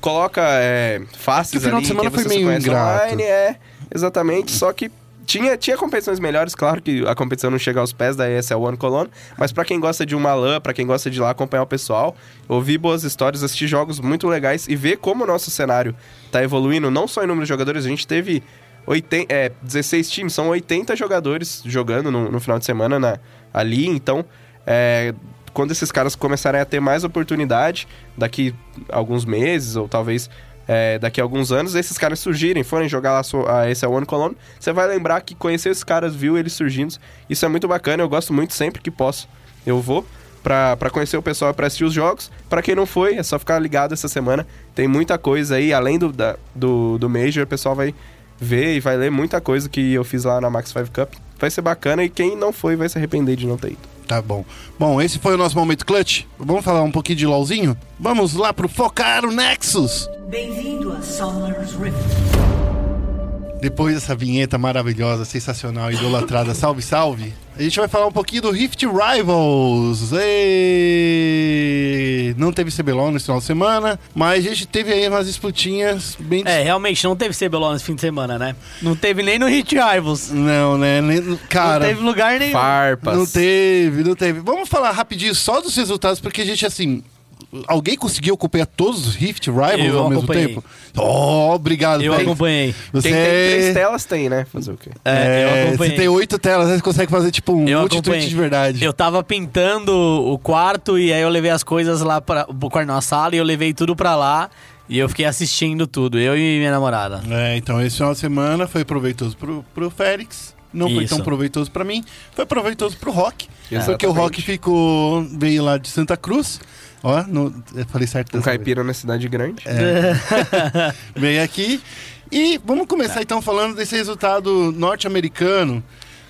coloca é, faces Que o final ali de semana que foi você conhece online, é. Exatamente, só que tinha, tinha competições melhores, claro que a competição não chega aos pés da ESL One Cologne, mas pra quem gosta de uma LAN, pra quem gosta de ir lá acompanhar o pessoal, ouvir boas histórias, assistir jogos muito legais e ver como o nosso cenário tá evoluindo, não só em número de jogadores, a gente teve 80, é, 16 times, são 80 jogadores jogando no, no final de semana na, ali, então é, quando esses caras começarem a ter mais oportunidade, daqui alguns meses ou talvez é, daqui a alguns anos, esses caras surgirem, forem jogar lá a esse One Colony, você vai lembrar que conheceu esses caras, viu eles surgindo. Isso é muito bacana, eu gosto muito sempre que posso. Eu vou pra, pra conhecer o pessoal, pra assistir os jogos. Pra quem não foi, é só ficar ligado essa semana. Tem muita coisa aí, além do, da- do, do Major, o pessoal vai ver e vai ler muita coisa que eu fiz lá na Max 5 Cup. Vai ser bacana e quem não foi vai se arrepender de não ter ido. Tá bom. Bom, esse foi o nosso momento clutch. Vamos falar um pouquinho de LOLzinho? Vamos lá pro Focar o Nexus. Bem-vindo a Summer's Rift. Depois dessa vinheta maravilhosa, sensacional, idolatrada, salve, salve. A gente vai falar um pouquinho do Rift Rivals. Êêêê! Não teve CBLOL nesse final de semana, mas a gente teve aí umas disputinhas bem... É, realmente não teve CBLOL nesse fim de semana, né? Não teve nem no Hit Rivals. Não, né? Nem- Cara... não teve lugar nenhum. Farpas. Não teve, não teve. Vamos falar rapidinho só dos resultados, porque a gente, assim. Alguém conseguiu acompanhar todos os Rift Rivals Eu ao mesmo acompanhei. tempo? Oh, obrigado, Eu acompanhei. Você Quem tem três telas tem, né? Fazer o quê? É, É, eu você acompanhei. tem oito telas, você consegue fazer tipo um Eu multi-tweet de verdade. Eu tava pintando o quarto e aí eu levei as coisas lá para o quarto na sala e eu levei tudo pra lá e eu fiquei assistindo tudo, eu e minha namorada. É, então esse final de semana foi proveitoso pro, pro Félix. Não foi Isso. tão proveitoso pra mim. Foi proveitoso pro Rock. Porque o Exatamente. Rock ficou. veio lá de Santa Cruz. Ó, no, eu falei certo Um dessa vez. caipira na cidade grande. Veio aqui. E vamos começar então falando desse resultado norte-americano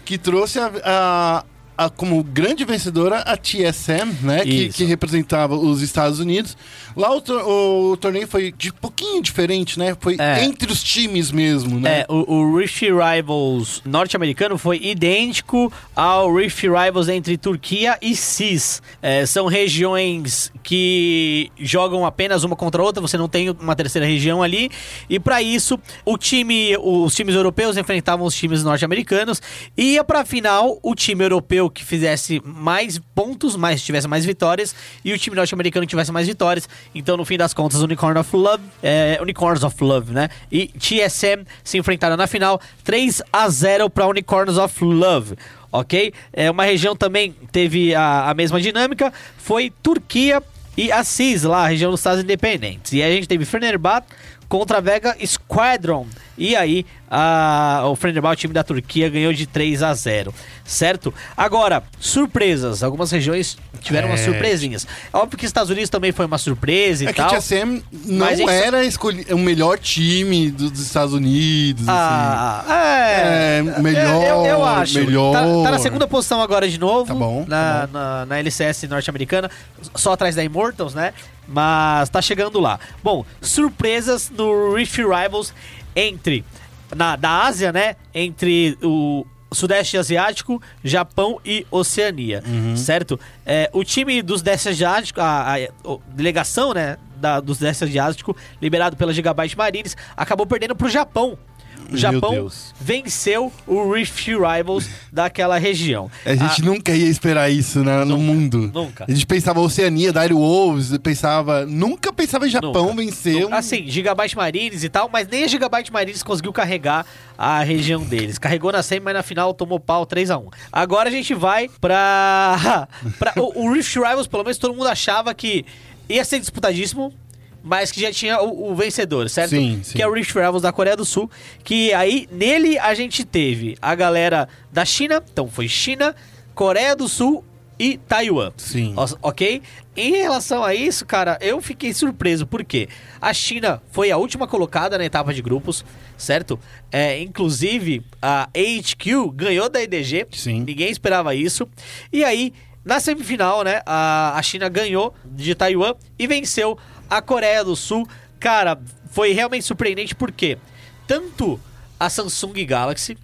que trouxe a, a- a- como grande vencedora a TSM, né? Que, que representava os Estados Unidos. Lá o, tor- o torneio foi de pouquinho diferente, né? Foi É. entre os times mesmo, né? É, o, o Rift Rivals norte-americano foi idêntico ao Rift Rivals entre Turquia e CIS. É, são regiões que jogam apenas uma contra a outra, você não tem uma terceira região ali. E para isso, o time, os times europeus enfrentavam os times norte-americanos. E ia pra final o time europeu que fizesse mais pontos, mais tivesse mais vitórias, e o time norte-americano tivesse mais vitórias. Então, no fim das contas, Unicorn of Love, é, Unicorns of Love, né? E TSM se enfrentaram na final 3 a 0 para Unicorns of Love. Ok? É uma região também teve a, a mesma dinâmica. Foi Turquia e Assis, lá, a região dos Estados Independentes. E aí a gente teve Fenerbahçe contra Vega Squadron. E aí, a, o Fenerbahçe, o time da Turquia, ganhou de 3 a 0 certo? Agora, surpresas. Algumas regiões tiveram umas É. surpresinhas. Óbvio que Estados Unidos também foi uma surpresa e É que tal. a TSM não era escolhi- o melhor time do- dos Estados Unidos. assim. Ah, é. É, melhor, Eu, eu acho. melhor. Tá, tá na segunda posição agora de novo. Tá bom, Na, tá bom. na, na LCS norte-americana. Só atrás da Immortals, né? Mas tá chegando lá. Bom, surpresas no Rift Rivals entre. Na, da Ásia, né? Entre o. Sudeste Asiático, Japão e Oceania, Uhum. certo? É, o time dos Sudeste Asiático, a, a- a delegação, né, da, do Sudeste Asiático, liberado pela Gigabyte Marines, acabou perdendo pro Japão. O Japão venceu o Rift Rivals daquela região. A gente nunca ia esperar isso né, no mundo. nunca. A gente pensava Oceania, Dire Wolves, pensava. Nunca pensava em Japão Nunca. vencer. um- Assim, Gigabyte Marines e tal, mas nem a Gigabyte Marines conseguiu carregar a região deles. Carregou na semi, mas na final tomou pau 3x1. Agora a gente vai pra. pra o, o Rift Rivals, pelo menos todo mundo achava que ia ser disputadíssimo. Mas que já tinha o, o vencedor, certo? Sim, sim. Que é o Rift Rivals da Coreia do Sul. Que aí, nele, a gente teve a galera da China. Então, foi China, Coreia do Sul e Taiwan. Sim. Ok? Em relação a isso, cara, eu fiquei surpreso, porque a China foi a última colocada na etapa de grupos, certo? É, inclusive, a AHQ ganhou da EDG, Sim. ninguém esperava isso. E aí, na semifinal, né, a, a China ganhou de Taiwan e venceu a Coreia do Sul. Cara, foi realmente surpreendente, porque tanto a Samsung Galaxy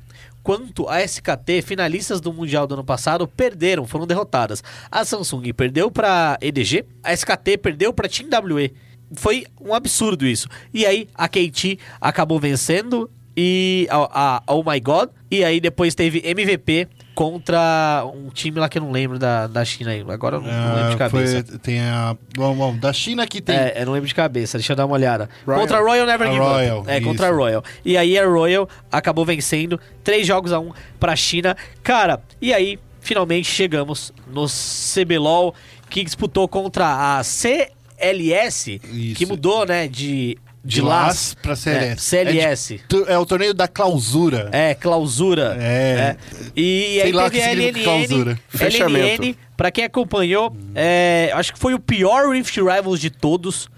quanto a SKT, finalistas do Mundial do ano passado, perderam, foram derrotadas. A Samsung perdeu para EDG, a SKT perdeu para Team WE. Foi um absurdo isso. E aí a KT acabou vencendo e a, a Oh My God. E aí depois teve MVP contra um time lá que eu não lembro da, da China aí. Agora eu não, não lembro de Ah, cabeça. foi- tem a. Bom, bom, da China que tem. É, eu não lembro de cabeça, deixa eu dar uma olhada. Royal. Contra a Royal Never A Give Royal, Up. É, contra a isso. Royal. E aí a Royal acabou vencendo três jogos a um pra China. Cara, e aí finalmente chegamos no CBLOL, que disputou contra a CLS, Isso. que mudou, né, de, de, de LAS pra CLS. É, CLS. É, de- é o torneio da clausura. É, clausura. É. E Sei aí lá teve que a LNN. clausura. Fechamento. LNN, pra quem acompanhou, é, acho que foi o pior Rift Rivals de todos.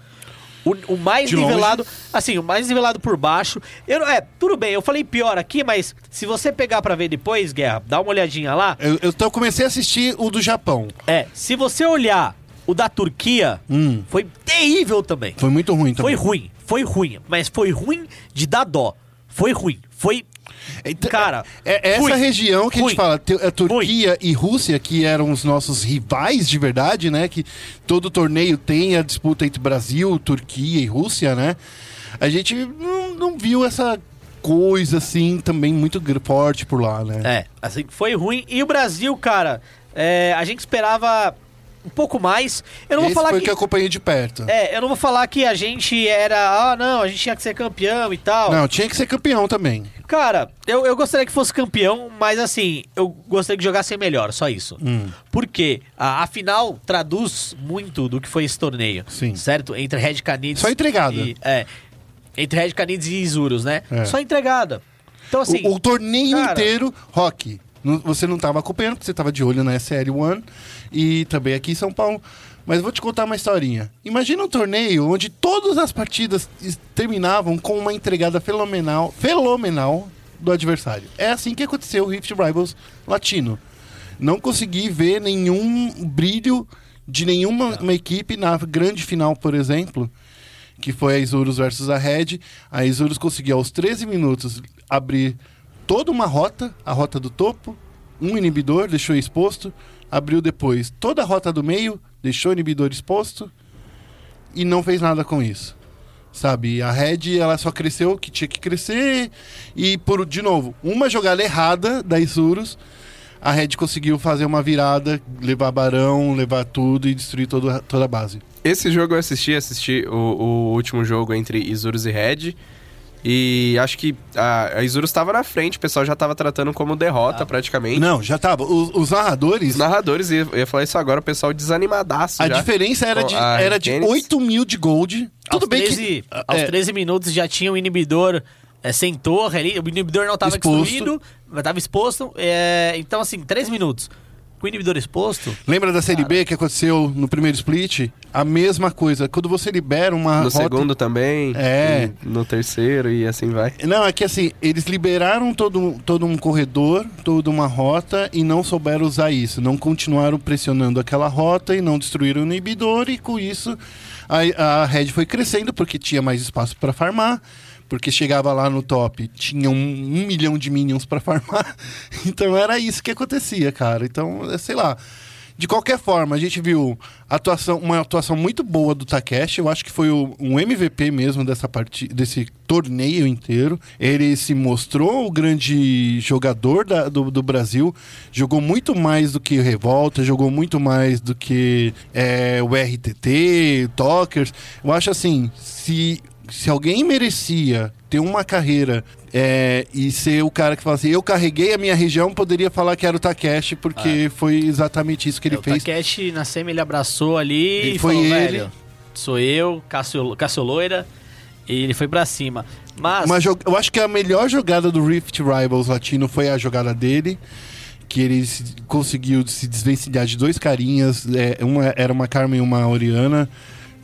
O, o mais De longe. nivelado, assim, o mais nivelado por baixo. Eu, é, tudo bem, eu falei pior aqui, mas se você pegar pra ver depois, Guerra, dá uma olhadinha lá. Eu, eu, então eu comecei a assistir o do Japão. É, se você olhar o da Turquia, Hum. foi terrível também. Foi muito ruim Foi também. ruim, foi ruim, mas foi ruim de dar dó. Foi ruim, foi. Então, Cara, é, é essa região que a gente fala, a Turquia e Rússia, que eram os nossos rivais de verdade, né? Que todo torneio tem a disputa entre Brasil, Turquia e Rússia, né? A gente não, não viu essa coisa assim também muito forte por lá, né? É, assim, foi ruim. E o Brasil, cara, é, a gente esperava um pouco mais. Eu não Esse vou falar foi que. que acompanhei de perto. É, eu não vou falar que a gente era. Ah, não, a gente tinha que ser campeão e tal. Não, tinha que ser campeão também. Cara, eu, eu gostaria que fosse campeão, mas assim, eu gostaria que jogassem melhor, só isso. Hum. Porque a, a final traduz muito do que foi esse torneio. Sim. Certo? Entre Red Canids. Só entregada. E, é. Entre Red Canids e Isurus, né? É. Só entregada. Então, assim. o, o torneio cara- inteiro, rock. Você não estava acompanhando, porque você estava de olho na SL1 e também aqui em São Paulo. Mas vou te contar uma historinha. Imagina um torneio onde todas as partidas terminavam com uma entregada fenomenal, fenomenal do adversário. É assim que aconteceu o Rift Rivals Latino. Não consegui ver nenhum brilho de nenhuma uma equipe na grande final, por exemplo, que foi a Isurus versus a Red. A Isurus conseguiu aos 13 minutos abrir toda uma rota, a rota do topo, um inibidor, deixou exposto, abriu depois toda a rota do meio, deixou o inibidor exposto e não fez nada com isso. Sabe, a Red ela só cresceu o que tinha que crescer e por de novo, uma jogada errada da Isurus, a Red conseguiu fazer uma virada, levar Barão, levar tudo e destruir todo, toda a base. Esse jogo eu assisti, assisti o, o último jogo entre Isurus e Red. E acho que a, a Isurus estava na frente, o pessoal já estava tratando como derrota praticamente. Não, já tava. Os, os narradores, Os narradores, eu ia falar isso agora, o pessoal desanimadaço a já. diferença era de, a era de Genesis. 8 mil de gold. Tudo aos bem 13, que. aos é, 13 minutos já tinha o inibidor é, sem torre ali, o inibidor não estava Exposto. destruído, mas estava exposto. é, então, assim, 3 minutos com o inibidor exposto. Lembra da Série B que aconteceu no primeiro split? A mesma coisa. Quando você libera uma No rota... segundo também. É. e no terceiro e assim vai. Não, é que assim, eles liberaram todo, todo um corredor, toda uma rota e não souberam usar isso. Não continuaram pressionando aquela rota e não destruíram o inibidor e com isso a, a Red foi crescendo porque tinha mais espaço para farmar. Porque chegava lá no top, tinha um, um milhão de minions para farmar. Então era isso que acontecia, cara. Então, é, sei lá. De qualquer forma, a gente viu atuação, uma atuação muito boa do Takeshi. Eu acho que foi o, um MVP mesmo dessa partida, desse torneio inteiro. Ele se mostrou o grande jogador da- do, do Brasil. Jogou muito mais do que Revolta, jogou muito mais do que é, o RTT, o Talkers. Eu acho assim, se, se alguém merecia ter uma carreira é, e ser o cara que fala assim, eu carreguei a minha região, poderia falar que era o Takeshi, porque foi exatamente isso que ele É, o fez. Takeshi na semi ele abraçou ali E e foi falou, ele. velho, sou eu, Cássio, Cássio Loira, e ele foi pra cima. Mas, Uma eu acho que a melhor jogada do Rift Rivals Latino foi a jogada dele. Que ele se- conseguiu se desvencilhar de dois carinhas. é, uma era uma Carmen e uma Oriana.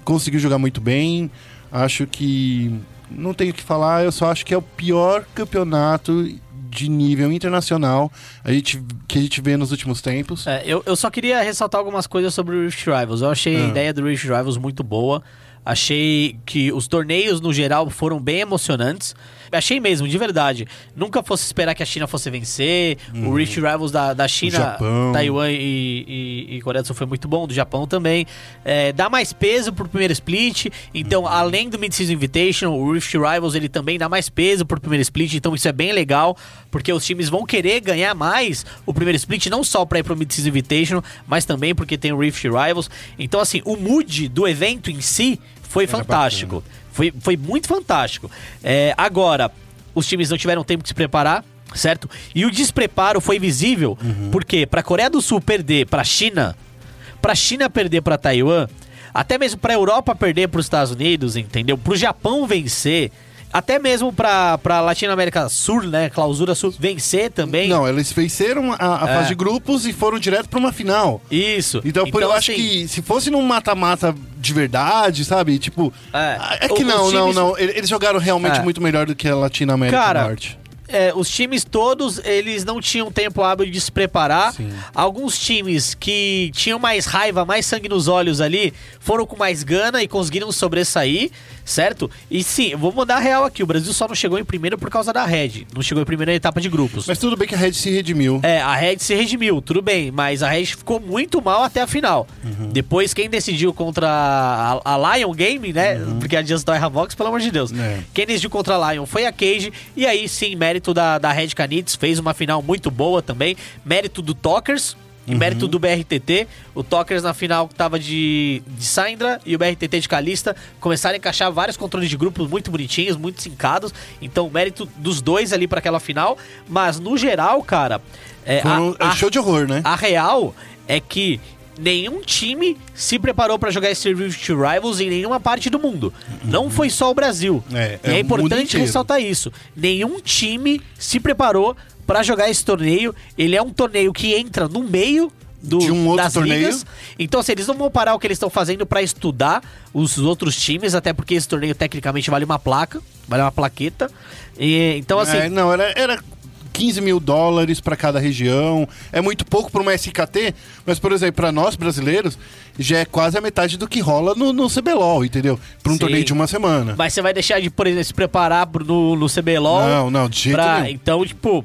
Conseguiu jogar muito bem. Acho que. Não tenho o que falar, eu só acho que é o pior campeonato de nível internacional a gente, que a gente vê nos últimos tempos. é, eu, eu só queria ressaltar algumas coisas sobre o Rift Rivals. Eu achei a Ah. ideia do Rift Rivals muito boa. Achei que os torneios, no geral, foram bem emocionantes. Achei mesmo, de verdade. Nunca fosse esperar que a China fosse vencer. O Rift Rivals da, da China, Uhum. Taiwan e, e, e Coreia do Sul foi muito bom, do Japão também. É, dá mais peso pro primeiro split. Então, Uhum. além do Mid-Season Invitation, o Rift Rivals ele também dá mais peso pro primeiro split. Então, isso é bem legal, porque os times vão querer ganhar mais o primeiro split, não só pra ir pro Mid-Season Invitation, mas também porque tem o Rift Rivals. Então, assim, o mood do evento em si foi fantástico. Foi, foi muito fantástico. É, agora, os times não tiveram tempo de se preparar, certo? E o despreparo foi visível, porque pra Coreia do Sul perder pra China, pra China perder pra Taiwan, até mesmo pra Europa perder pros Estados Unidos, entendeu? Pro Japão vencer, até mesmo pra, pra Latinoamérica Sul, né? Clausura Sul, vencer também. Não, eles venceram a, a É. fase de grupos e foram direto pra uma final. Isso. Então, por eu acho assim, que se fosse num mata-mata de verdade, sabe? Tipo. É. É, que O- não, os não, times- não. Eles jogaram realmente É. muito melhor do que a Latinoamérica Cara, Norte. é, os times todos, eles não tinham tempo hábil de se preparar. Sim. Alguns times que tinham mais raiva, mais sangue nos olhos ali, foram com mais gana e conseguiram sobressair, certo? E sim, eu vou mandar a real aqui, o Brasil só não chegou em primeiro por causa da Red. Não chegou em primeira etapa de grupos. Mas tudo bem que a Red se redimiu. É, a Red se redimiu, tudo bem, mas a Red ficou muito mal até a final. Uhum. Depois, quem decidiu contra a, a Lion Game, né? Porque a Just Die Vox, pelo amor de Deus. Uhum. É. Quem decidiu contra a Lion foi a Cage. E aí, sim, mérito da, da Red Canids, fez uma final muito boa também. Mérito do Talkers. E mérito do BRTT, o Talkers na final tava de, de Syndra e o BRTT de Calista começaram a encaixar vários controles de grupos muito bonitinhos, muito sincados. Então, mérito dos dois ali para aquela final. Mas no geral, cara, é, Foi um, a- a- show de horror, né? a real é que nenhum time se preparou pra jogar esse Rift Rivals em nenhuma parte do mundo. Não foi só o Brasil. É, e é é, importante ressaltar isso. Nenhum time se preparou pra jogar esse torneio. Ele é um torneio que entra no meio do, De um outro das torneio. ligas. Então, assim, eles não vão parar o que eles estão fazendo pra estudar os outros times, até porque esse torneio tecnicamente vale uma placa, vale uma plaqueta. E, então, assim, É, não, era, era 15 mil dólares pra cada região. É muito pouco pra uma SKT, mas, por exemplo, pra nós brasileiros, já é quase a metade do que rola no, no CBLOL, entendeu? Pra um Sim. torneio de uma semana. Mas você vai deixar de, por exemplo, se preparar pro- no, no CBLOL? Não, não, de jeito pra- nenhum. Então, tipo,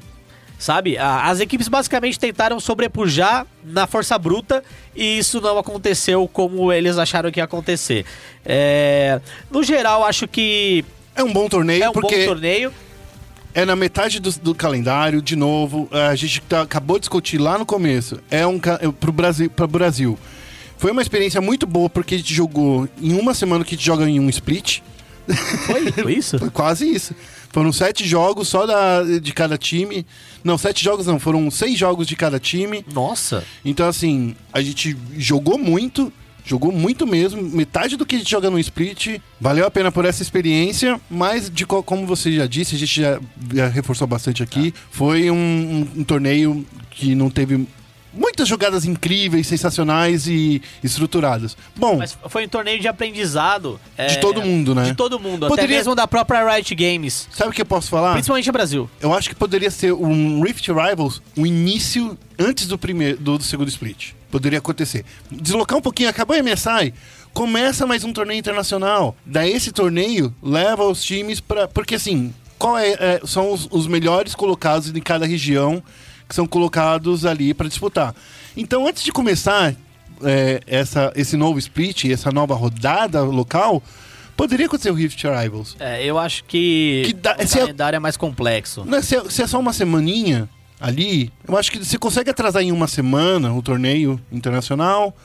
sabe? As equipes basicamente tentaram sobrepujar na força bruta e isso não aconteceu como eles acharam que ia acontecer. É, no geral, acho que É um bom torneio, é um porque bom torneio. É na metade do, do calendário, de novo. A gente tá- acabou de discutir lá no começo. É um é pro Brasil, pro Brasil. Foi uma experiência muito boa, porque a gente jogou em uma semana que a gente joga em um split. Foi, foi isso? Foi quase isso. Foram sete jogos só da, de cada time. Não, sete jogos não, foram seis jogos de cada time. Nossa. Então, assim, a gente jogou muito, jogou muito mesmo. Metade do que a gente joga no split. Valeu a pena por essa experiência, mas, de, co- como você já disse, a gente já, já reforçou bastante aqui. Foi um, um- um torneio que não teve muitas jogadas incríveis, sensacionais e estruturadas. Bom, Mas foi um torneio de aprendizado. é, De todo mundo, né? De todo mundo, Poderia- até mesmo da própria Riot Games. sabe o que eu posso falar? Principalmente o Brasil. Eu acho que poderia ser um Rift Rivals, um início antes do primeiro do, do segundo split. Poderia acontecer. Deslocar um pouquinho, acabou a MSI, começa mais um torneio internacional. Daí esse torneio leva os times para porque assim, qual é, é, são os, os melhores colocados em cada região que são colocados ali para disputar. Então, antes de começar é, essa, esse novo split, essa nova rodada local, poderia acontecer o Rift Rivals. É, eu acho que, Que dá- o é- calendário é mais complexo. Não, se, é, se é só uma semaninha ali, eu acho que você consegue atrasar em uma semana o torneio internacional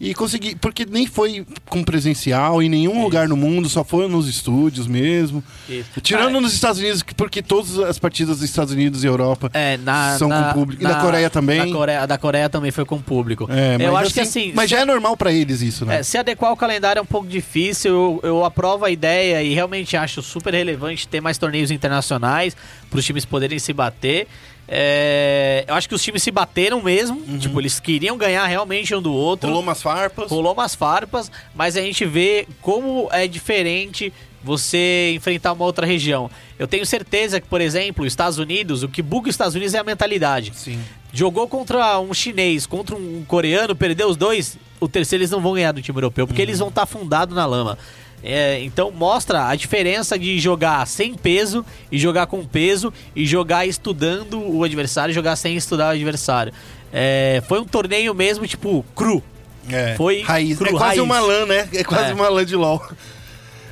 e conseguir. Porque nem foi com presencial em nenhum lugar no mundo, só foi nos estúdios mesmo. Isso. Tirando Ah, nos Estados Unidos, que- porque todas as partidas dos Estados Unidos e Europa É, na, são na- com público. E na- da Coreia também. Da Coreia, da Coreia também foi com público. É, eu mas acho que assim. Mas já é normal pra eles isso, né? é, se adequar ao calendário é um pouco difícil. Eu, eu aprovo a ideia e realmente acho super relevante ter mais torneios internacionais para os times poderem se bater. É, eu acho que os times se bateram mesmo. Tipo, eles queriam ganhar realmente um do outro. Uhum. Rolou umas farpas. Rolou umas farpas, mas a gente vê como é diferente você enfrentar uma outra região. Eu tenho certeza que, por exemplo, os Estados Unidos, o que buga os Estados Unidos é a mentalidade. Sim. Jogou contra um chinês, contra um coreano, perdeu os dois, o terceiro eles não vão ganhar do time europeu, porque eles vão estar afundados na lama. É, então mostra a diferença de jogar sem peso e jogar com peso e jogar estudando o adversário e jogar sem estudar o adversário. É, foi um torneio mesmo, tipo, cru. É. Foi raiz. cru, é quase raiz. uma lã, né? É quase É. uma lã de LOL.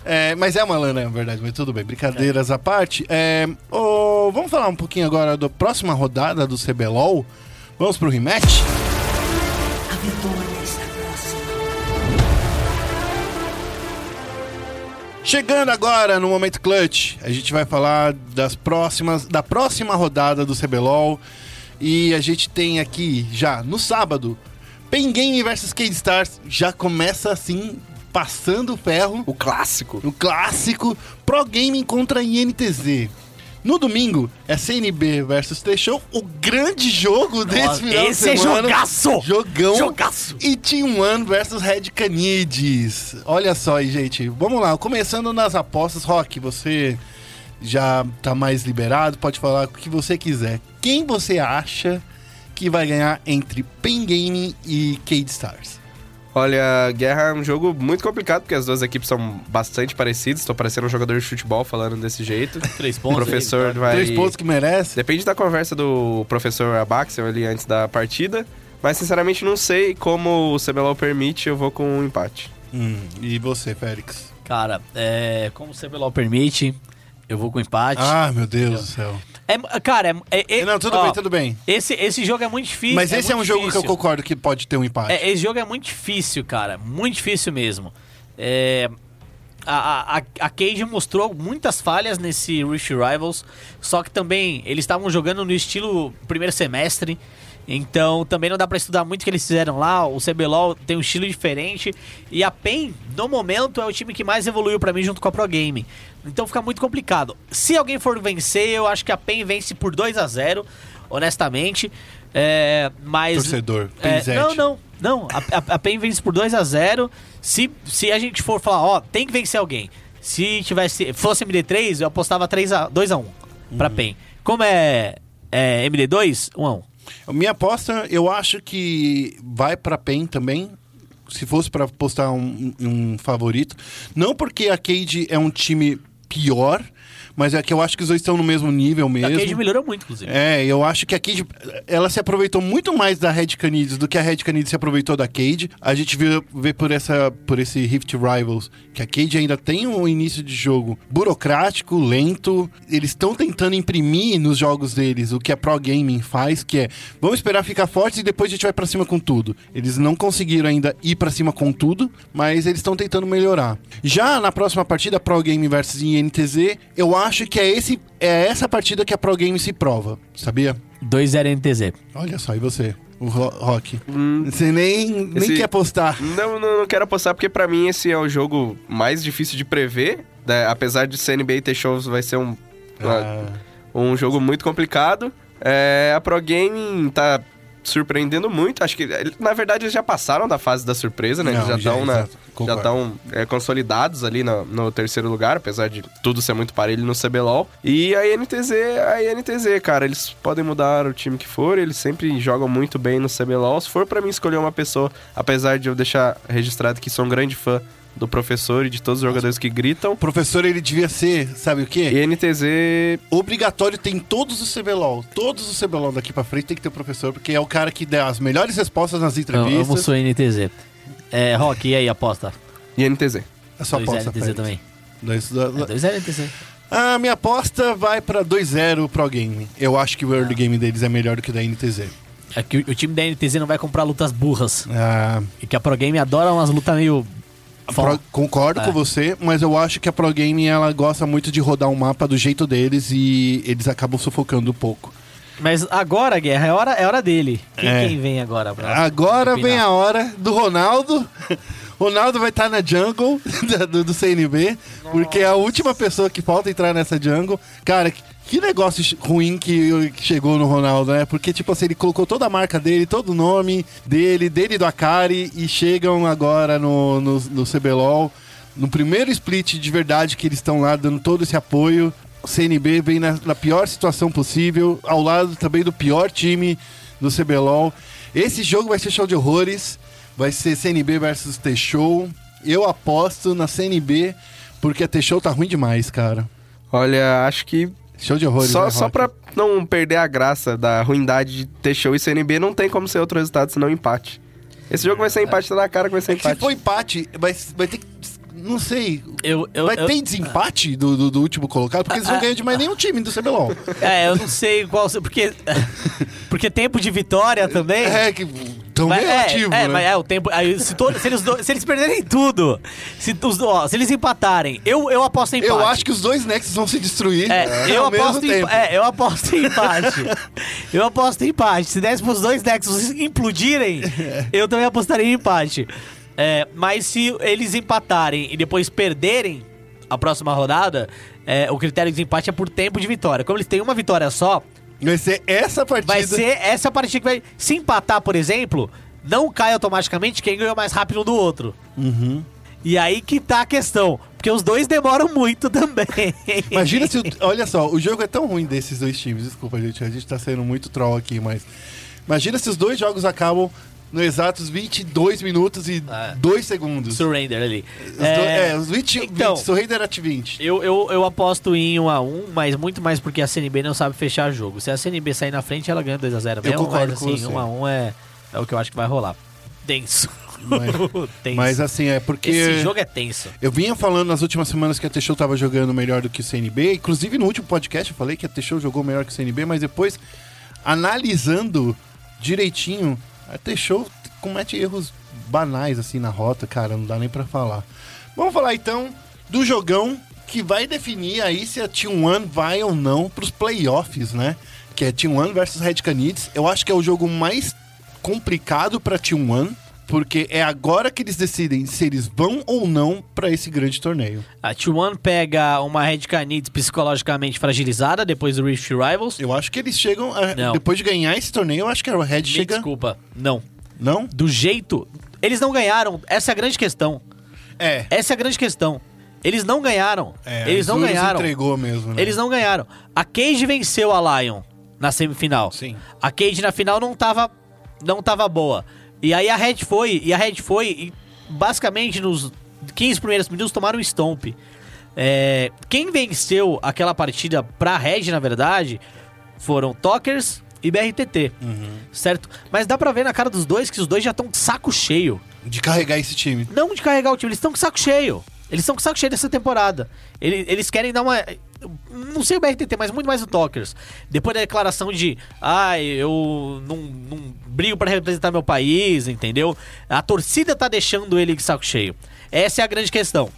É, mas é uma lã, né? Na verdade, mas tudo bem. Brincadeiras à parte. É, ô, vamos falar um pouquinho agora da próxima rodada do CBLOL. Vamos pro rematch? A Chegando agora no momento clutch, a gente vai falar das próximas, da próxima rodada do CBLOL. E a gente tem aqui já no sábado, Pen Game versus Cade Stars. Já começa assim, passando o ferro. O clássico. No clássico, Pro Gaming contra INTZ. No domingo, é CNB versus T-Show, o grande jogo desse Nossa, final esse é de semana. jogaço! Jogão! Jogaço! E Team One versus Red Canids. Olha só aí, gente. Vamos lá, começando nas apostas. Rock, você já tá mais liberado, pode falar o que você quiser. Quem você acha que vai ganhar entre Pen Gaming e Cade Stars? Olha, Guerra é um jogo muito complicado, porque as duas equipes são bastante parecidas. Tô parecendo um jogador de futebol falando desse jeito. Três O pontos. professor vai... Três pontos que merece? Depende da conversa do professor Abaxel ali antes da partida. Mas, sinceramente, não sei como o CBLOL permite, eu vou com um empate. Hum, e você, Félix? Cara, é, como o CBLOL permite, eu vou com empate. Ah, meu Deus do céu. É, cara, é, é- é- Não, tudo ó, bem, tudo bem. Esse, esse jogo é muito difícil. Mas esse é um muito jogo que eu difícil. concordo que pode ter um empate. É, esse jogo é muito difícil, cara. Muito difícil mesmo. É, a, a, a Cage mostrou muitas falhas nesse Rift Rivals, só que também eles estavam jogando no estilo primeiro semestre. Então também não dá pra estudar muito o que eles fizeram lá. O CBLOL tem um estilo diferente. E a PEN, no momento, é o time que mais evoluiu pra mim junto com a Pro Game. Então fica muito complicado. Se alguém for vencer, eu acho que a PEN vence por 2 a 0 honestamente. É, mas. Torcedor, É, não, não, não. A, a, a PEN vence por 2 a 0 se, se a gente for falar, ó, tem que vencer alguém. Se tivesse, fosse MD3, eu apostava 3 a, 2 a 1 pra PEN. Como é, é MD2, 1 a 1 Minha aposta, eu acho que vai pra PEN também. Se fosse pra postar um, um favorito. Não porque a Cade é um time pior, mas é que eu acho que os dois estão no mesmo nível A Cage mesmo. melhorou muito, inclusive. É, eu acho que a Cade, ela se aproveitou muito mais da Red Canids do que a Red Canids se aproveitou da Cade. A gente vê, vê por, essa, por esse Rift Rivals que a Cade ainda tem um início de jogo burocrático, lento. Eles estão tentando imprimir nos jogos deles o que a Pro Gaming faz, que é vamos esperar ficar fortes e depois a gente vai pra cima com tudo. Eles não conseguiram ainda ir pra cima com tudo, mas eles estão tentando melhorar. Já na próxima partida, Pro Gaming versus INTZ, eu acho que é, esse, é essa partida que a Pro Game se prova, sabia? 2-0 NTZ. Olha só, e você? O Ro- Rock. Você nem, nem Hum. Esse- quer apostar. Não, não, não quero apostar, porque pra mim esse é o jogo mais difícil de prever. né? Apesar de CNB e T-Shows vai ser um, Ah, um jogo muito complicado. É, a Pro Gaming tá surpreendendo muito. Acho que, na verdade, eles já passaram da fase da surpresa, né? Não, eles já estão na- já estão é, consolidados ali no, no terceiro lugar, apesar de tudo ser muito parelho no CBLOL. E a INTZ, a INTZ, cara, eles podem mudar o time que for, eles sempre jogam muito bem no CBLOL. Se for pra mim escolher uma pessoa, apesar de eu deixar registrado que sou um grande fã do professor e de todos os jogadores que gritam, o professor, ele devia ser, sabe o quê? INTZ Obrigatório tem todos os CBLOL. Todos os CBLOL daqui pra frente tem que ter o professor, porque é o cara que dá as melhores respostas nas Eu amo entrevistas. sua NTZ. É, Rock, e aí, aposta? INTZ. É só 2-0 aposta, NTZ também. Dois- É, 2-0 NTZ. A minha aposta vai pra 2-0 Pro Game. Eu acho que o early game deles é melhor do que o da NTZ. É que o, o time da NTZ não vai comprar lutas burras. Ah, E que a Pro Game adora umas lutas meio. Pro- concordo É. com você, mas eu acho que a Pro Game ela gosta muito de rodar um mapa do jeito deles e eles acabam sufocando um pouco. Mas agora, Guerra, é hora, é hora dele. Quem, É. quem vem agora? Agora opinar? vem a hora do Ronaldo. Ronaldo vai estar na jungle do, do CNB, porque é a última pessoa que falta entrar nessa jungle. Cara, que, negócio ruim que, chegou no Ronaldo, né? Porque, tipo assim, ele colocou toda a marca dele, todo o nome dele, dele do Akari, e chegam agora no, no, no CBLOL. No primeiro split de verdade que eles estão lá dando todo esse apoio. O CNB vem na, na pior situação possível, ao lado também do pior time do CBLOL. Esse jogo vai ser show de horrores. Vai ser CNB versus T-Show. Eu aposto na CNB porque a T-Show tá ruim demais, cara. Olha, acho que Show de horrores, só, né, só pra não perder a graça da ruindade de ter show e CNB, não tem como ser outro resultado senão empate. Esse jogo vai ser empate, tá na cara que vai ser É que se empate. for empate, vai, vai ter que... Não sei. Eu, eu, vai eu- ter desempate do, do, do último colocado? Porque eles não ganham de mais nenhum time do CBLOL. É, eu não sei qual. Porque, porque tempo de vitória também. É, que tão Mas- relativo, é, é, né? mas é, o tempo. Aí, se, todo- se eles, se eles perderem tudo, se, os, ó, se eles empatarem, eu, eu aposto em empate. Eu acho que os dois Nexus vão se destruir É, eu ao mesmo aposto, em, é, eu aposto em empate. eu aposto em empate. Se desse pros dois Nexus implodirem, eu também apostaria em empate. É, mas se eles empatarem e depois perderem a próxima rodada, é, o critério de empate é por tempo de vitória. Como eles têm uma vitória só, Vai ser essa partida. vai ser essa partida que vai. Se empatar, por exemplo, não cai automaticamente quem ganhou mais rápido um do outro. Uhum. E aí que tá a questão. Porque os dois demoram muito também. Imagina se. o- Olha só, o jogo é tão ruim desses dois times. Desculpa, gente. A gente tá sendo muito troll aqui, mas. Imagina se os dois jogos acabam no exatos 22 minutos e É. 2 segundos. Surrender ali. Os do- é, os 20, então- 20 Surrender at 20. Eu, eu, eu aposto em 1 a 1 mas muito mais porque a CNB não sabe fechar jogo. Se a CNB sair na frente, ela ganha 2x0 mesmo. concordo mas com assim, você. 1 a 1 é, é o que eu acho que vai rolar. Tenso. Mas- tenso. Mas assim, é porque. Esse jogo é tenso. Eu vinha falando nas últimas semanas que a T-Show tava jogando melhor do que o CNB. Inclusive, no último podcast eu falei que a T-Show jogou melhor que o CNB, mas depois, analisando direitinho, a T-Show comete erros banais assim na rota, cara, não dá nem pra falar. Vamos falar então do jogão que vai definir aí se a T1 vai ou não pros playoffs, né? Que é T1 versus Red Canids. Eu acho que é o jogo mais complicado pra T1, porque é agora que eles decidem se eles vão ou não pra esse grande torneio. A T1 pega uma Red Canids psicologicamente fragilizada depois do Rift Rivals. Eu acho que eles chegam a- depois de ganhar esse torneio, eu acho que a Red Me chega, desculpa. Não. não? Do jeito. Eles não ganharam. Essa é a grande questão. É. Essa é a grande questão. Eles não ganharam. É, Eles não ganharam. entregou mesmo, né? Eles não ganharam. A Cage venceu a Lion na semifinal. Sim. A Cage na final não tava, não tava boa. E aí a Red foi, e a Red foi, e basicamente nos 15 primeiros minutos tomaram um stomp. É, quem venceu aquela partida pra Red, na verdade, foram Tokers e BRTT. Uhum. Certo? Mas dá pra ver na cara dos dois que os dois já estão de saco cheio. De carregar esse time. Não de carregar o time, eles estão com saco cheio. Eles estão com saco cheio dessa temporada. Ele- Eles, querem dar uma. Não sei o BRTT, mas muito mais o Talkers. Depois da declaração de. Ai, eu não, não brigo pra representar meu país, entendeu? A torcida tá deixando ele de saco cheio. Essa é a grande questão.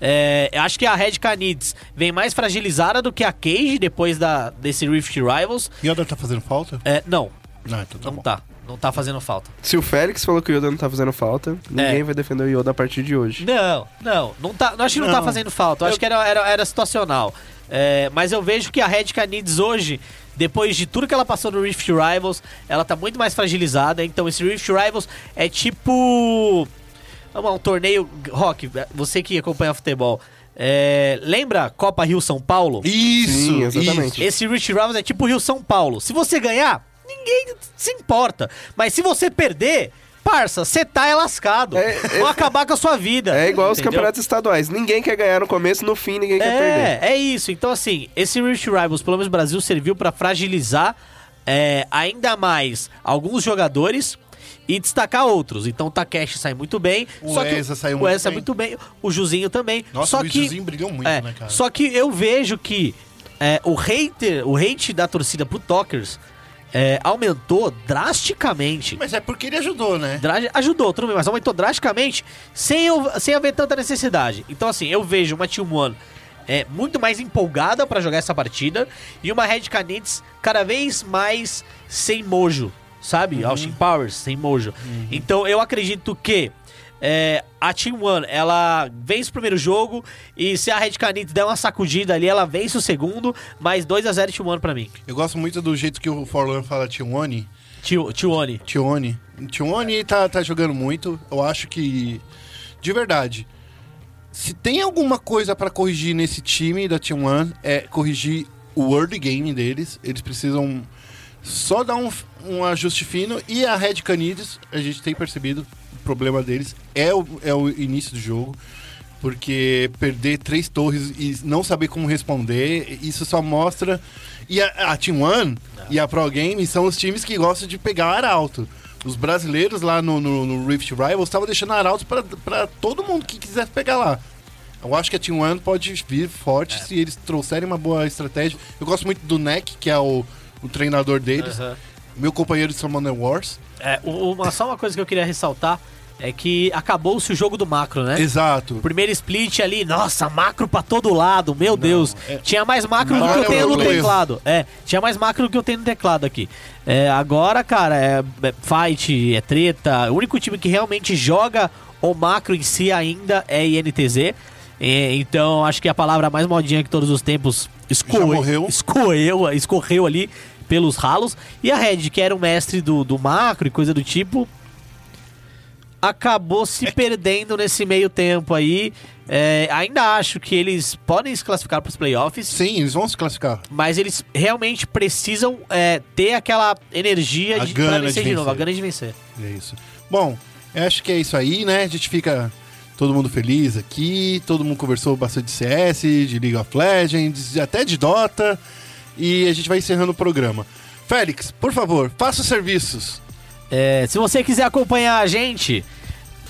É, eu acho que a Red Canids vem mais fragilizada do que a Cage depois da, desse Rift Rivals. Yoda tá fazendo falta? É, não, Não, então tá não bom. tá. Não tá fazendo falta. Se o Félix falou que o Yoda não tá fazendo falta, ninguém É. vai defender o Yoda a partir de hoje. Não, não, não tá. Eu acho que não, tá Não. fazendo falta. Eu, acho que era, era, era situacional. É, mas eu vejo que a Red Canids hoje, depois de tudo que ela passou no Rift Rivals, ela tá muito mais fragilizada. Então esse Rift Rivals é tipo. Vamos lá, um torneio. Rock, você que acompanha futebol. é, lembra Copa Rio São Paulo? Isso, Sim, exatamente. isso. Esse Rich Rivals é tipo Rio São Paulo. Se você ganhar, ninguém se importa. Mas se você perder, parça, você tá é lascado. É, é- Vão acabar com a sua vida. É igual os campeonatos estaduais. Ninguém quer ganhar no começo, no fim ninguém quer perder. É, é isso. Então, assim, esse Rift Rivals, pelo menos no Brasil, serviu pra fragilizar é, ainda mais alguns jogadores e destacar outros. Então, o Takeshi sai muito bem. O só que saiu o muito bem. muito bem. O Juzinho também. Nossa, só o que, Juzinho brilhou muito, é, né, cara? Só que eu vejo que é, o hater, o hate da torcida pro Tokers é, aumentou drasticamente. Mas é porque ele ajudou, né? Dra- ajudou, tudo bem, mas aumentou drasticamente sem, eu- sem haver tanta necessidade. Então, assim, eu vejo uma Team One é, muito mais empolgada pra jogar essa partida e uma Red Canids cada vez mais sem mojo, sabe? Austin Powers, sem mojo. Então, eu acredito que é, a Team One, ela vence o primeiro jogo e se a Red Canids der uma sacudida ali, ela vence o segundo, mais 2 a 0 Team One pra mim. Eu gosto muito do jeito que o Forlan fala Tione. Tio- Tione. Tione. Tione tá, tá jogando muito. Eu acho que. De verdade. Se tem alguma coisa pra corrigir nesse time da Team One, é corrigir o word game deles. Eles precisam só dar um, um ajuste fino. E a Red Canids, a gente tem percebido, problema deles é o, é o início do jogo. Porque perder três torres e não saber como responder, isso só mostra. E a, a Team One e a Pro Game são os times que gostam de pegar arauto. Os brasileiros lá no, no, no Rift Rivals estavam deixando arauto pra todo mundo que quisesse pegar lá. Eu acho que a Team One pode vir forte se eles trouxerem uma boa estratégia. Eu gosto muito do Neck, que é o, o treinador deles. Meu companheiro de Summoner Wars. É, uma, só uma coisa que eu queria ressaltar é que acabou-se o jogo do macro, né? Exato. Primeiro split ali, nossa, macro pra todo lado, meu Deus. é- Tinha mais macro do que eu é tenho no teclado. É, tinha mais macro do que eu tenho no teclado aqui. É, agora, cara, é, é fight, é treta. O único time que realmente joga o macro em si ainda é INTZ. É, então, acho que a palavra mais modinha que todos os tempos escorreu, escorreu, escorreu ali pelos ralos. E a Red, que era o mestre do, do macro e coisa do tipo, acabou se perdendo nesse meio tempo aí. É, ainda acho que eles podem se classificar para os playoffs, Sim, eles vão se classificar. mas eles realmente precisam é, ter aquela energia A de, gana pra de vencer de, novo, a vencer. gana de vencer. É isso. Bom, acho que é isso aí, né? A gente fica todo mundo feliz aqui, todo mundo conversou bastante de CS, de League of Legends, até de Dota, e a gente vai encerrando o programa. Félix, por favor, faça os serviços. É, se você quiser acompanhar a gente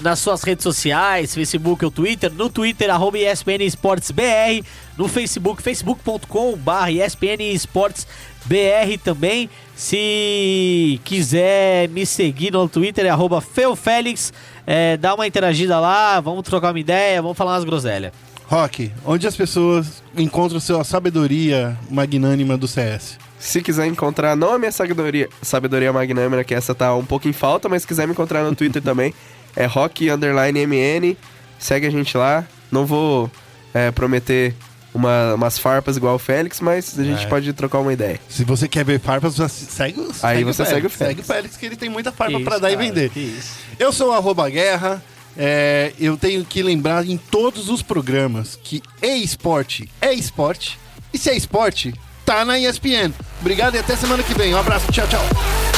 nas suas redes sociais, Facebook ou Twitter, no Twitter, arroba ESPN Esportes BR, no Facebook, facebook.com barra ESPN Esportes BR também. Se quiser me seguir no Twitter, é arroba FeuFélix, é, dá uma interagida lá, vamos trocar uma ideia, vamos falar umas groselhas. Rock, onde as pessoas encontram sua sabedoria magnânima do CS? Se quiser encontrar, não a minha sabedoria, sabedoria magnânima, que essa tá um pouco em falta, mas se quiser me encontrar no Twitter também, é rock underline MN. Segue a gente lá. Não vou é, prometer uma- umas farpas igual o Félix, mas a gente É. pode trocar uma ideia. Se você quer ver farpas, você segue, o- Aí segue você o Félix. segue o Félix. Segue o Félix, que ele tem muita farpa isso, dar e cara, vender. que isso. Eu sou o arroba guerra. é, eu tenho que lembrar em todos os programas que e-esporte é esporte. E se é esporte, tá na ESPN. Obrigado e até semana que vem. Um abraço. Tchau, tchau.